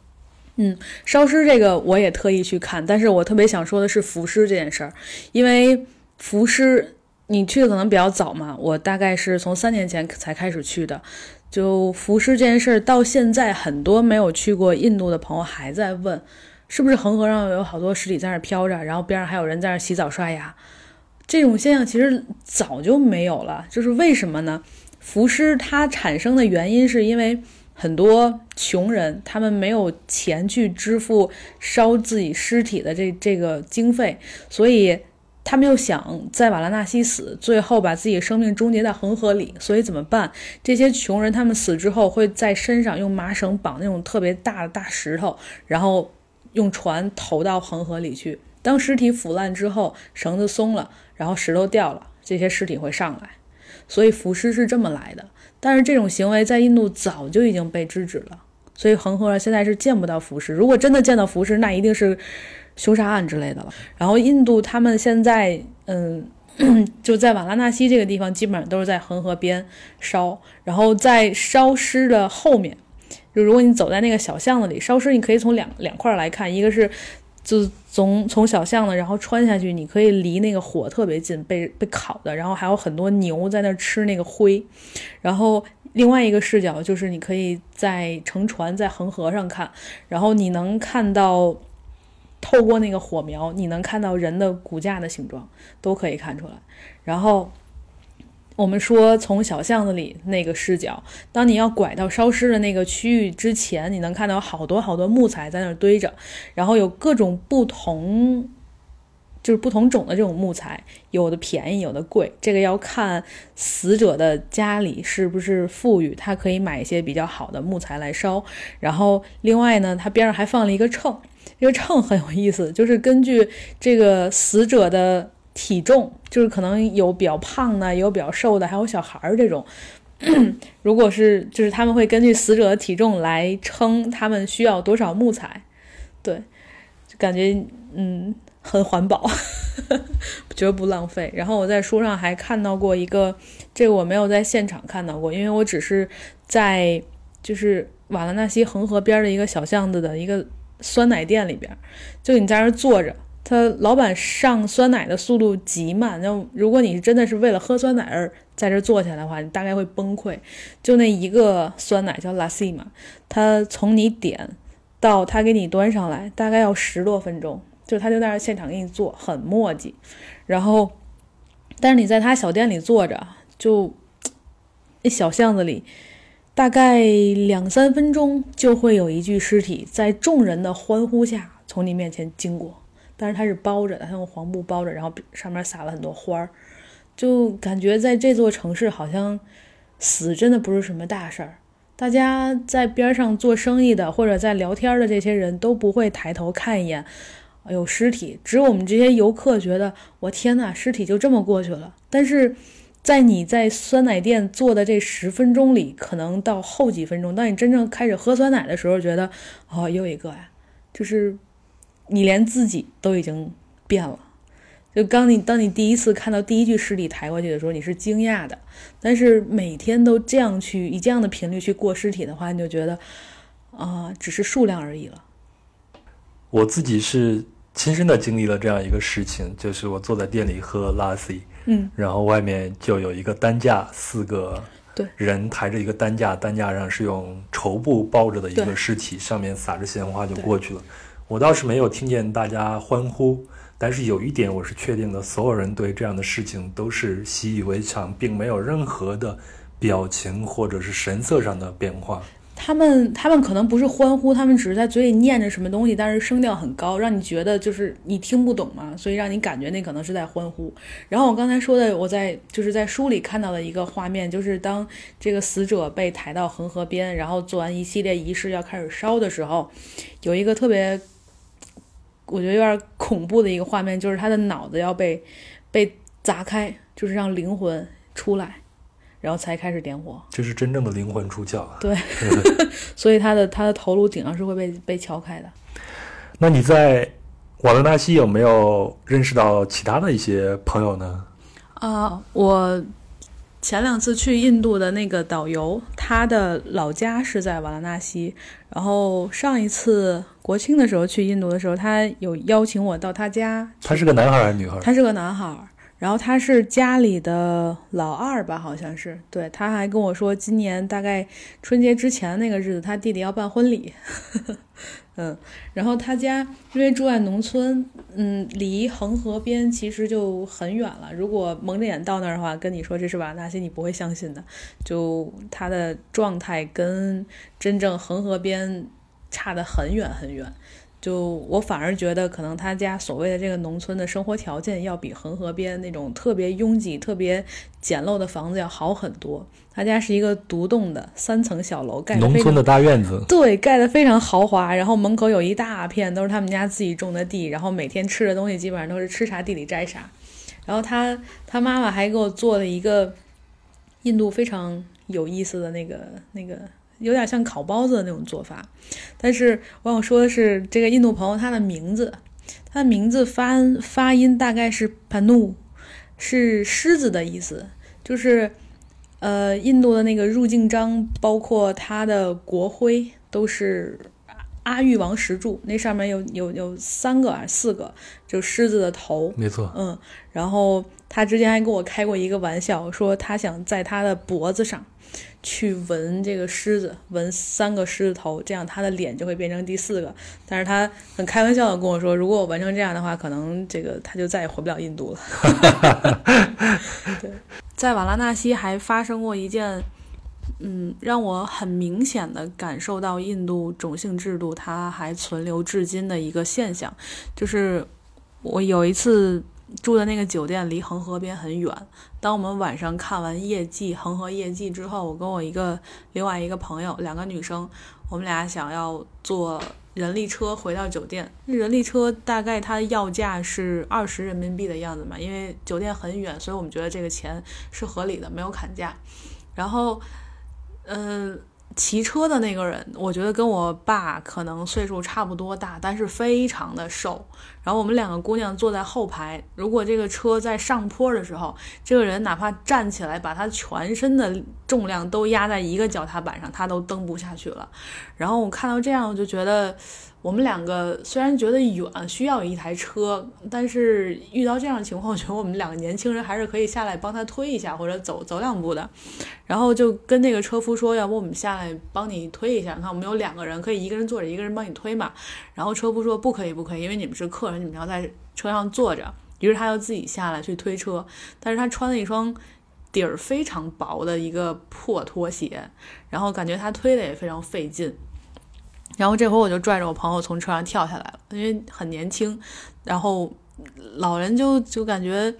嗯，烧尸这个我也特意去看，但是我特别想说的是浮尸这件事儿，因为浮尸你去的可能比较早嘛，我大概是从三年前才开始去的，就浮尸这件事儿到现在，很多没有去过印度的朋友还在问，是不是恒河上有好多尸体在那飘着，然后边上还有人在那洗澡刷牙，这种现象其实早就没有了，就是为什么呢？浮尸它产生的原因是因为。很多穷人，他们没有钱去支付烧自己尸体的这这个经费，所以他们又想在瓦拉纳西死，最后把自己生命终结在恒河里。所以怎么办？这些穷人他们死之后会在身上用麻绳绑那种特别大的大石头，然后用船投到恒河里去。当尸体腐烂之后，绳子松了，然后石头掉了。这些尸体会上来，所以浮尸是这么来的。但是这种行为在印度早就已经被制止了，所以恒河现在是见不到浮尸。如果真的见到浮尸，那一定是凶杀案之类的了。然后印度他们现在，嗯，就在瓦拉纳西这个地方，基本上都是在恒河边烧。然后在烧尸的后面，就如果你走在那个小巷子里烧尸，你可以从两两块来看，一个是。就从从小巷子，然后穿下去，你可以离那个火特别近，被被烤的，然后还有很多牛在那吃那个灰。然后另外一个视角就是你可以在乘船在恒河上看，然后你能看到透过那个火苗，你能看到人的骨架的形状，都可以看出来。然后。我们说，从小巷子里那个视角，当你要拐到烧尸的那个区域之前，你能看到好多好多木材在那儿堆着，然后有各种不同，就是不同种的这种木材，有的便宜，有的贵。这个要看死者的家里是不是富裕，他可以买一些比较好的木材来烧。然后另外呢，他边上还放了一个秤，这个秤很有意思，就是根据这个死者的。体重就是可能有比较胖的，有比较瘦的，还有小孩儿这种。如果是就是他们会根据死者的体重来称他们需要多少木材，对，就感觉嗯很环保，绝不浪费。然后我在书上还看到过一个，这个我没有在现场看到过，因为我只是在就是瓦拉纳西恒河边的一个小巷子的一个酸奶店里边，就你在那坐着。他老板上酸奶的速度极慢，就如果你是真的是为了喝酸奶而在这坐下来的话，你大概会崩溃。就那一个酸奶叫 lassi 嘛，他从你点到他给你端上来，大概要十多分钟。就他就在那现场给你做，很磨叽。然后，但是你在他小店里坐着，就那小巷子里，大概两三分钟就会有一具尸体在众人的欢呼下从你面前经过。但是它是包着的，它用黄布包着，然后上面撒了很多花儿，就感觉在这座城市好像死真的不是什么大事儿。大家在边上做生意的或者在聊天的这些人都不会抬头看一眼，有尸体。只有我们这些游客觉得，我天呐，尸体就这么过去了。但是在你在酸奶店坐的这十分钟里，可能到后几分钟，当你真正开始喝酸奶的时候，觉得哦，又一个呀，就是。你连自己都已经变了，就刚你当你第一次看到第一具尸体抬过去的时候，你是惊讶的。但是每天都这样去以这样的频率去过尸体的话，你就觉得啊，只是数量而已了。我自己是亲身的经历了这样一个事情，就是我坐在店里喝拉西，嗯，然后外面就有一个担架，四个对人抬着一个担架，担架上是用绸布包着的一个尸体，上面撒着鲜花就过去了。我倒是没有听见大家欢呼，但是有一点我是确定的：所有人对这样的事情都是习以为常，并没有任何的表情或者是神色上的变化。他们他们可能不是欢呼，他们只是在嘴里念着什么东西，但是声调很高，让你觉得就是你听不懂嘛，所以让你感觉那可能是在欢呼。然后我刚才说的，我在就是在书里看到的一个画面，就是当这个死者被抬到恒河边，然后做完一系列仪式要开始烧的时候，有一个特别。我觉得有点恐怖的一个画面，就是他的脑子要被被砸开，就是让灵魂出来，然后才开始点火。这是真正的灵魂出窍啊！对，所以他的他的头颅顶上是会被被敲开的。那你在瓦伦纳西有没有认识到其他的一些朋友呢？啊，我。前两次去印度的那个导游，他的老家是在瓦拉纳西。然后上一次国庆的时候去印度的时候，他有邀请我到他家。他是个男孩还是女孩？他是个男孩。然后他是家里的老二吧，好像是。对，他还跟我说，今年大概春节之前那个日子，他弟弟要办婚礼。嗯，然后他家因为住在农村，嗯，离恒河边其实就很远了。如果蒙着眼到那儿的话，跟你说这是瓦纳西，你不会相信的。就他的状态跟真正恒河边差得很远很远。就我反而觉得，可能他家所谓的这个农村的生活条件，要比恒河边那种特别拥挤、特别简陋的房子要好很多。他家是一个独栋的三层小楼，盖农村的大院子，对，盖得非常豪华。然后门口有一大片都是他们家自己种的地，然后每天吃的东西基本上都是吃啥地里摘啥。然后他他妈妈还给我做了一个印度非常有意思的那个那个有点像烤包子的那种做法。但是我想说的是，这个印度朋友他的名字，他的名字发发音大概是 panu，是狮子的意思，就是呃印度的那个入境章，包括他的国徽都是。阿育王石柱，那上面有有有三个还是四个，就狮子的头，没错，嗯，然后他之前还跟我开过一个玩笑，说他想在他的脖子上去纹这个狮子，纹三个狮子头，这样他的脸就会变成第四个。但是他很开玩笑的跟我说，如果我纹成这样的话，可能这个他就再也回不了印度了。对，在瓦拉纳西还发生过一件。嗯，让我很明显的感受到印度种姓制度它还存留至今的一个现象，就是我有一次住的那个酒店离恒河边很远。当我们晚上看完夜祭恒河夜祭之后，我跟我一个另外一个朋友，两个女生，我们俩想要坐人力车回到酒店。人力车大概它要价是二十人民币的样子嘛，因为酒店很远，所以我们觉得这个钱是合理的，没有砍价。然后。嗯，骑车的那个人，我觉得跟我爸可能岁数差不多大，但是非常的瘦。然后我们两个姑娘坐在后排，如果这个车在上坡的时候，这个人哪怕站起来，把他全身的重量都压在一个脚踏板上，他都蹬不下去了。然后我看到这样，我就觉得。我们两个虽然觉得远，需要一台车，但是遇到这样的情况，我觉得我们两个年轻人还是可以下来帮他推一下，或者走走两步的。然后就跟那个车夫说：“要不我们下来帮你推一下？你看我们有两个人，可以一个人坐着，一个人帮你推嘛。”然后车夫说：“不可以，不可以，因为你们是客人，你们要在车上坐着。”于是他就自己下来去推车，但是他穿了一双底儿非常薄的一个破拖鞋，然后感觉他推的也非常费劲。然后这回我就拽着我朋友从车上跳下来了，因为很年轻，然后老人就就感觉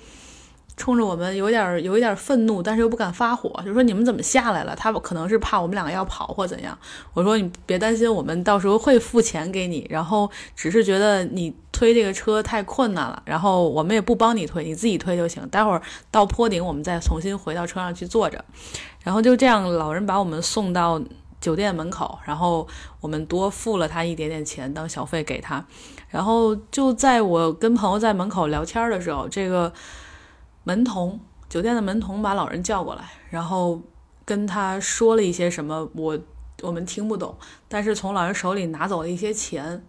冲着我们有点有一点愤怒，但是又不敢发火，就说你们怎么下来了？他可能是怕我们两个要跑或怎样。我说你别担心，我们到时候会付钱给你，然后只是觉得你推这个车太困难了，然后我们也不帮你推，你自己推就行。待会儿到坡顶我们再重新回到车上去坐着，然后就这样，老人把我们送到。酒店门口，然后我们多付了他一点点钱当小费给他，然后就在我跟朋友在门口聊天的时候，这个门童，酒店的门童把老人叫过来，然后跟他说了一些什么，我我们听不懂，但是从老人手里拿走了一些钱，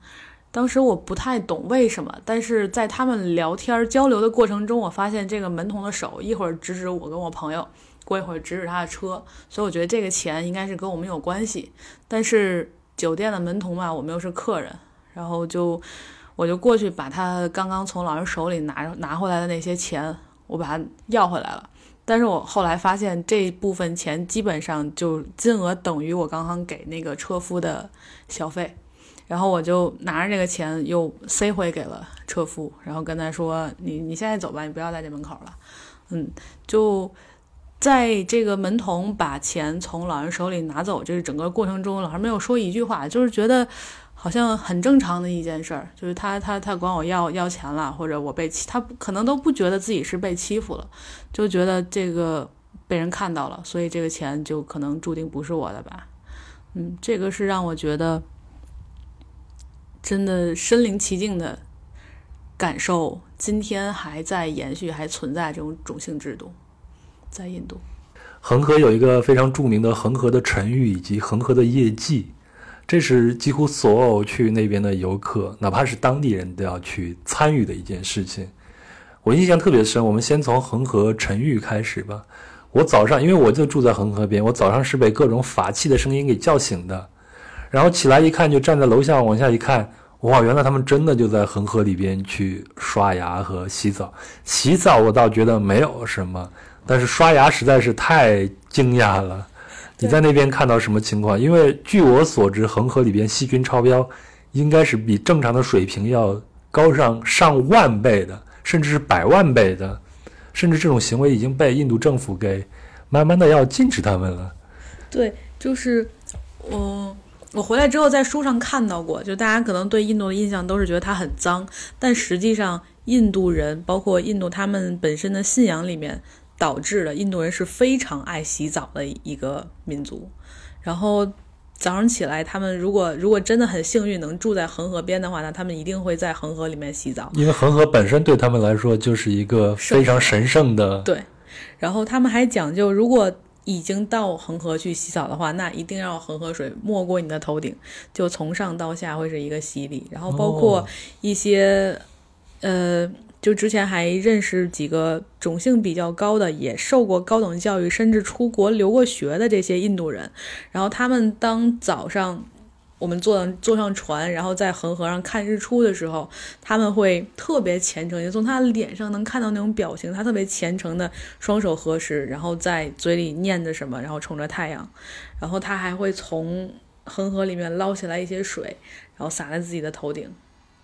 当时我不太懂为什么，但是在他们聊天交流的过程中，我发现这个门童的手一会儿指指我跟我朋友。过一会儿指指他的车，所以我觉得这个钱应该是跟我们有关系。但是酒店的门童嘛，我们又是客人，然后就我就过去把他刚刚从老人手里拿拿回来的那些钱，我把它要回来了。但是我后来发现这部分钱基本上就金额等于我刚刚给那个车夫的小费，然后我就拿着这个钱又塞回给了车夫，然后跟他说：“你你现在走吧，你不要在这门口了。”嗯，就。在这个门童把钱从老人手里拿走，这是整个过程中，老人没有说一句话，就是觉得好像很正常的一件事儿，就是他他他管我要要钱了，或者我被欺，他可能都不觉得自己是被欺负了，就觉得这个被人看到了，所以这个钱就可能注定不是我的吧。嗯，这个是让我觉得真的身临其境的感受，今天还在延续，还存在这种种姓制度。在印度，恒河有一个非常著名的恒河的沉郁以及恒河的夜祭，这是几乎所有去那边的游客，哪怕是当地人都要去参与的一件事情。我印象特别深，我们先从恒河沉浴开始吧。我早上，因为我就住在恒河边，我早上是被各种法器的声音给叫醒的，然后起来一看，就站在楼下往下一看，哇，原来他们真的就在恒河里边去刷牙和洗澡。洗澡我倒觉得没有什么。但是刷牙实在是太惊讶了，你在那边看到什么情况？因为据我所知，恒河里边细菌超标，应该是比正常的水平要高上上万倍的，甚至是百万倍的，甚至这种行为已经被印度政府给慢慢的要禁止他们了。对，就是我我回来之后在书上看到过，就大家可能对印度的印象都是觉得它很脏，但实际上。印度人，包括印度他们本身的信仰里面导致了，印度人是非常爱洗澡的一个民族。然后早上起来，他们如果如果真的很幸运能住在恒河边的话，那他们一定会在恒河里面洗澡。因为恒河本身对他们来说就是一个非常神圣的。对，然后他们还讲究，如果已经到恒河去洗澡的话，那一定要恒河水没过你的头顶，就从上到下会是一个洗礼。然后包括一些，呃，就之前还认识几个种姓比较高的，也受过高等教育，甚至出国留过学的这些印度人。然后他们当早上。我们坐坐上船，然后在恒河上看日出的时候，他们会特别虔诚，也从他脸上能看到那种表情，他特别虔诚的双手合十，然后在嘴里念着什么，然后冲着太阳，然后他还会从恒河里面捞起来一些水，然后洒在自己的头顶，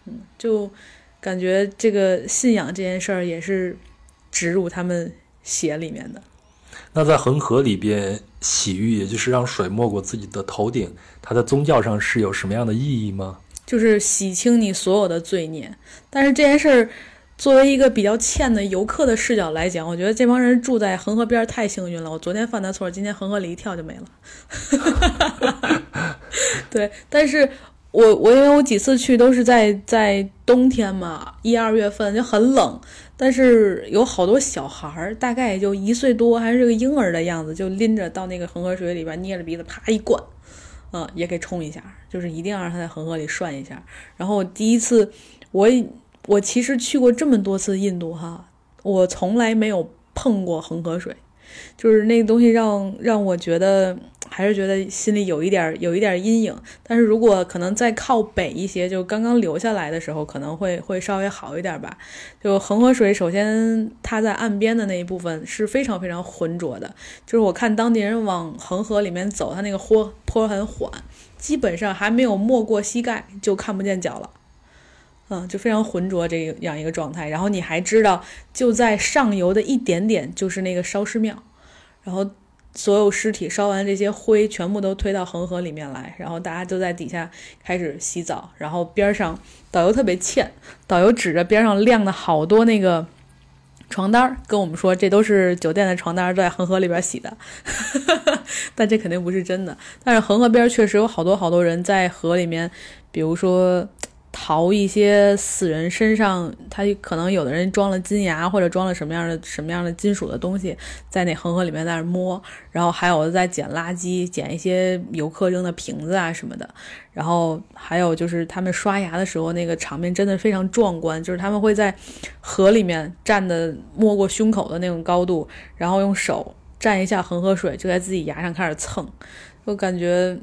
嗯，就感觉这个信仰这件事儿也是植入他们血里面的。那在恒河里边洗浴，也就是让水没过自己的头顶，它在宗教上是有什么样的意义吗？就是洗清你所有的罪孽。但是这件事儿，作为一个比较欠的游客的视角来讲，我觉得这帮人住在恒河边太幸运了。我昨天犯的错，今天恒河里一跳就没了。对，但是我我因为我几次去都是在在冬天嘛，一二月份就很冷。但是有好多小孩儿，大概也就一岁多，还是个婴儿的样子，就拎着到那个恒河水里边，捏着鼻子啪一灌，嗯，也给冲一下，就是一定要让他在恒河里涮一下。然后第一次，我我其实去过这么多次印度哈，我从来没有碰过恒河水，就是那个东西让让我觉得。还是觉得心里有一点有一点阴影，但是如果可能再靠北一些，就刚刚流下来的时候，可能会会稍微好一点吧。就恒河水，首先它在岸边的那一部分是非常非常浑浊的，就是我看当地人往恒河里面走，它那个坡坡很缓，基本上还没有没过膝盖就看不见脚了，嗯，就非常浑浊这样一个状态。然后你还知道，就在上游的一点点就是那个烧尸庙，然后。所有尸体烧完，这些灰全部都推到恒河里面来，然后大家就在底下开始洗澡。然后边上导游特别欠，导游指着边上晾的好多那个床单，跟我们说这都是酒店的床单，在恒河里边洗的。但这肯定不是真的。但是恒河边确实有好多好多人在河里面，比如说。淘一些死人身上，他可能有的人装了金牙或者装了什么样的什么样的金属的东西，在那恒河里面在那摸，然后还有在捡垃圾，捡一些游客扔的瓶子啊什么的，然后还有就是他们刷牙的时候，那个场面真的非常壮观，就是他们会在河里面站的没过胸口的那种高度，然后用手蘸一下恒河水，就在自己牙上开始蹭，我感觉。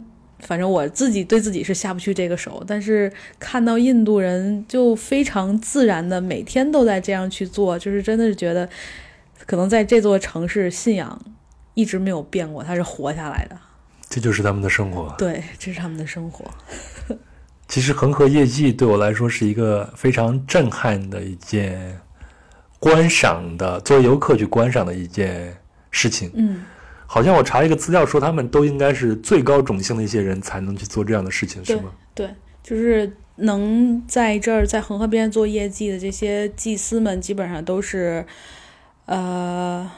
反正我自己对自己是下不去这个手，但是看到印度人就非常自然的每天都在这样去做，就是真的是觉得，可能在这座城市信仰一直没有变过，它是活下来的。这就是他们的生活。对，这是他们的生活。其实恒河夜祭对我来说是一个非常震撼的一件观赏的，作为游客去观赏的一件事情。嗯。好像我查一个资料说，他们都应该是最高种姓的一些人才能去做这样的事情，是吗？对，就是能在这儿在恒河边做业绩的这些祭司们，基本上都是，呃，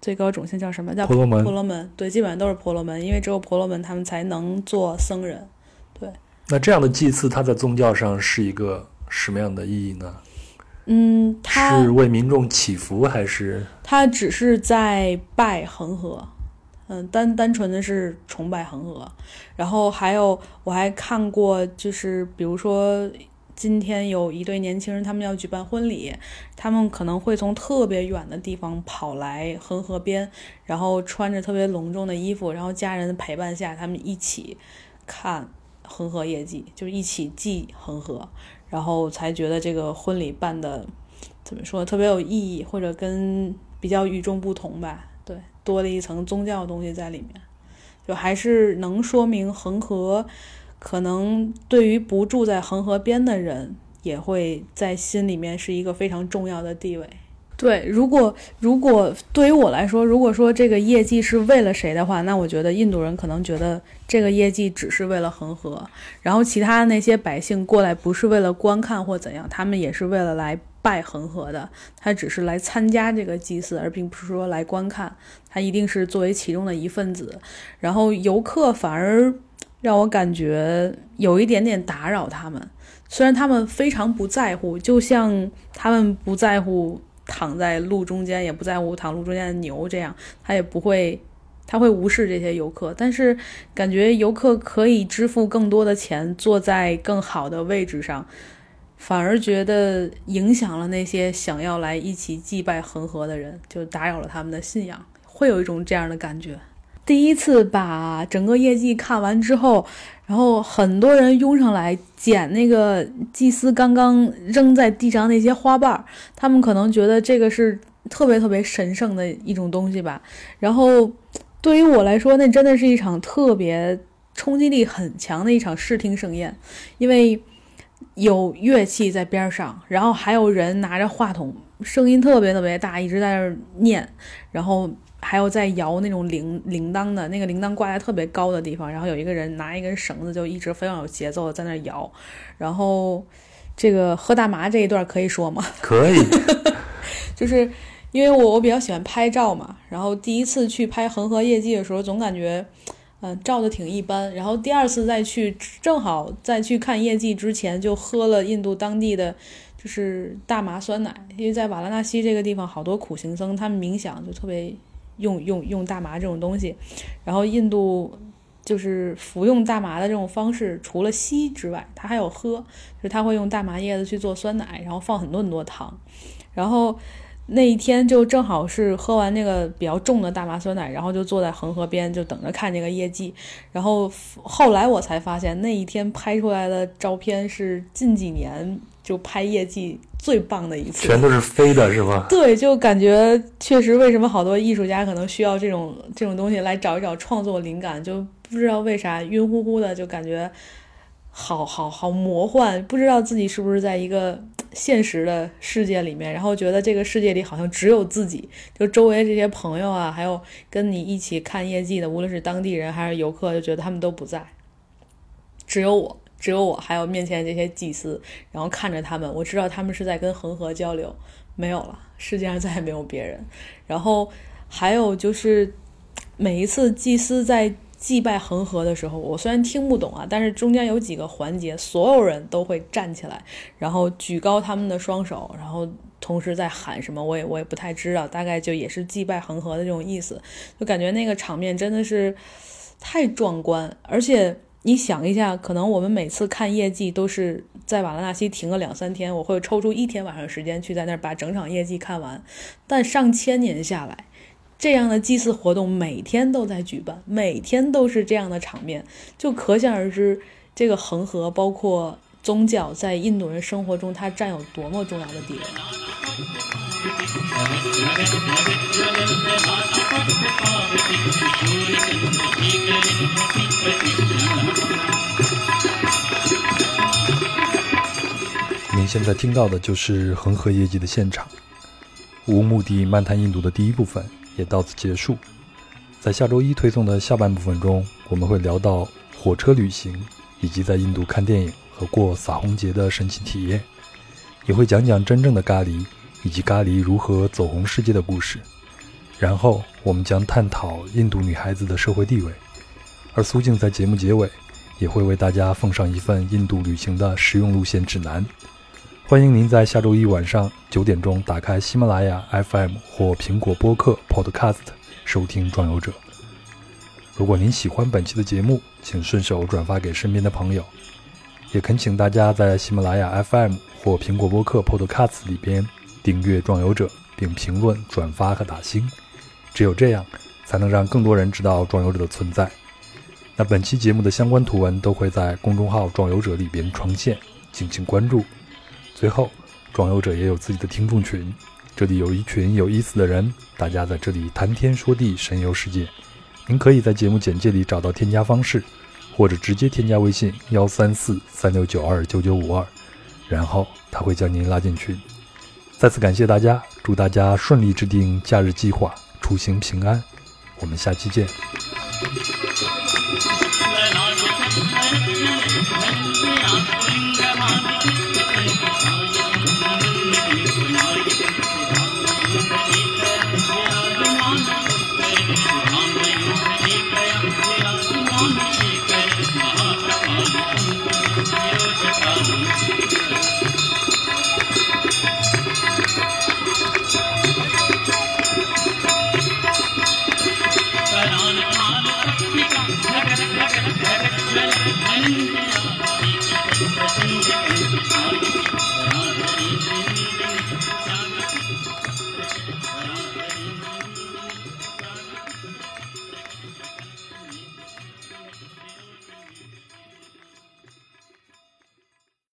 最高种姓叫什么？叫婆罗门。婆罗门，对，基本上都是婆罗门，因为只有婆罗门他们才能做僧人。对。那这样的祭祀，它在宗教上是一个什么样的意义呢？嗯，他是为民众祈福还是？他只是在拜恒河，嗯，单单纯的是崇拜恒河。然后还有，我还看过，就是比如说今天有一对年轻人，他们要举办婚礼，他们可能会从特别远的地方跑来恒河边，然后穿着特别隆重的衣服，然后家人的陪伴下，他们一起看恒河夜祭，就是一起祭恒河。然后才觉得这个婚礼办的怎么说特别有意义，或者跟比较与众不同吧？对，多了一层宗教的东西在里面，就还是能说明恒河可能对于不住在恒河边的人，也会在心里面是一个非常重要的地位。对，如果如果对于我来说，如果说这个业绩是为了谁的话，那我觉得印度人可能觉得这个业绩只是为了恒河，然后其他那些百姓过来不是为了观看或怎样，他们也是为了来拜恒河的，他只是来参加这个祭祀，而并不是说来观看，他一定是作为其中的一份子。然后游客反而让我感觉有一点点打扰他们，虽然他们非常不在乎，就像他们不在乎躺在路中间，也不在乎躺路中间的牛这样，他也不会。他会无视这些游客，但是感觉游客可以支付更多的钱，坐在更好的位置上，反而觉得影响了那些想要来一起祭拜恒河的人，就打扰了他们的信仰，会有一种这样的感觉。第一次把整个业绩看完之后，然后很多人拥上来捡那个祭司刚刚扔在地上那些花瓣儿，他们可能觉得这个是特别特别神圣的一种东西吧，然后。对于我来说，那真的是一场特别冲击力很强的一场视听盛宴，因为有乐器在边上，然后还有人拿着话筒，声音特别特别大，一直在那儿念，然后还有在摇那种铃铃铛的那个铃铛挂在特别高的地方，然后有一个人拿一根绳子，就一直非常有节奏的在那儿摇，然后这个喝大麻这一段可以说吗？可以，就是。因为我我比较喜欢拍照嘛，然后第一次去拍恒河夜祭的时候，总感觉，嗯，照的挺一般。然后第二次再去，正好在去看夜祭之前，就喝了印度当地的，就是大麻酸奶。因为在瓦拉纳西这个地方，好多苦行僧他们冥想就特别用用用大麻这种东西。然后印度就是服用大麻的这种方式，除了吸之外，他还有喝，就是他会用大麻叶子去做酸奶，然后放很多很多糖，然后。那一天就正好是喝完那个比较重的大麻酸奶，然后就坐在恒河边，就等着看这个夜绩。然后后来我才发现，那一天拍出来的照片是近几年就拍夜绩最棒的一次。全都是飞的，是吧？对，就感觉确实，为什么好多艺术家可能需要这种这种东西来找一找创作灵感，就不知道为啥晕乎乎的，就感觉好好好魔幻，不知道自己是不是在一个。现实的世界里面，然后觉得这个世界里好像只有自己，就周围这些朋友啊，还有跟你一起看业绩的，无论是当地人还是游客，就觉得他们都不在，只有我，只有我，还有面前这些祭司，然后看着他们，我知道他们是在跟恒河交流，没有了，世界上再也没有别人。然后还有就是每一次祭司在。祭拜恒河的时候，我虽然听不懂啊，但是中间有几个环节，所有人都会站起来，然后举高他们的双手，然后同时在喊什么，我也我也不太知道，大概就也是祭拜恒河的这种意思。就感觉那个场面真的是太壮观，而且你想一下，可能我们每次看夜祭都是在瓦拉纳西停个两三天，我会抽出一天晚上时间去在那儿把整场夜祭看完，但上千年下来。这样的祭祀活动每天都在举办，每天都是这样的场面，就可想而知，这个恒河包括宗教在印度人生活中它占有多么重要的地位。您现在听到的就是恒河业绩的现场，无目的漫谈印度的第一部分。也到此结束。在下周一推送的下半部分中，我们会聊到火车旅行，以及在印度看电影和过撒红节的神奇体验，也会讲讲真正的咖喱以及咖喱如何走红世界的故事。然后，我们将探讨印度女孩子的社会地位。而苏静在节目结尾也会为大家奉上一份印度旅行的实用路线指南。欢迎您在下周一晚上九点钟打开喜马拉雅 FM 或苹果播客 Podcast 收听《壮游者》。如果您喜欢本期的节目，请顺手转发给身边的朋友。也恳请大家在喜马拉雅 FM 或苹果播客 Podcast 里边订阅《壮游者》，并评论、转发和打星。只有这样，才能让更多人知道《壮游者》的存在。那本期节目的相关图文都会在公众号《壮游者》里边呈现，敬请关注。最后，装游者也有自己的听众群，这里有一群有意思的人，大家在这里谈天说地，神游世界。您可以在节目简介里找到添加方式，或者直接添加微信幺三四三六九二九九五二，然后他会将您拉进群。再次感谢大家，祝大家顺利制定假日计划，出行平安。我们下期见。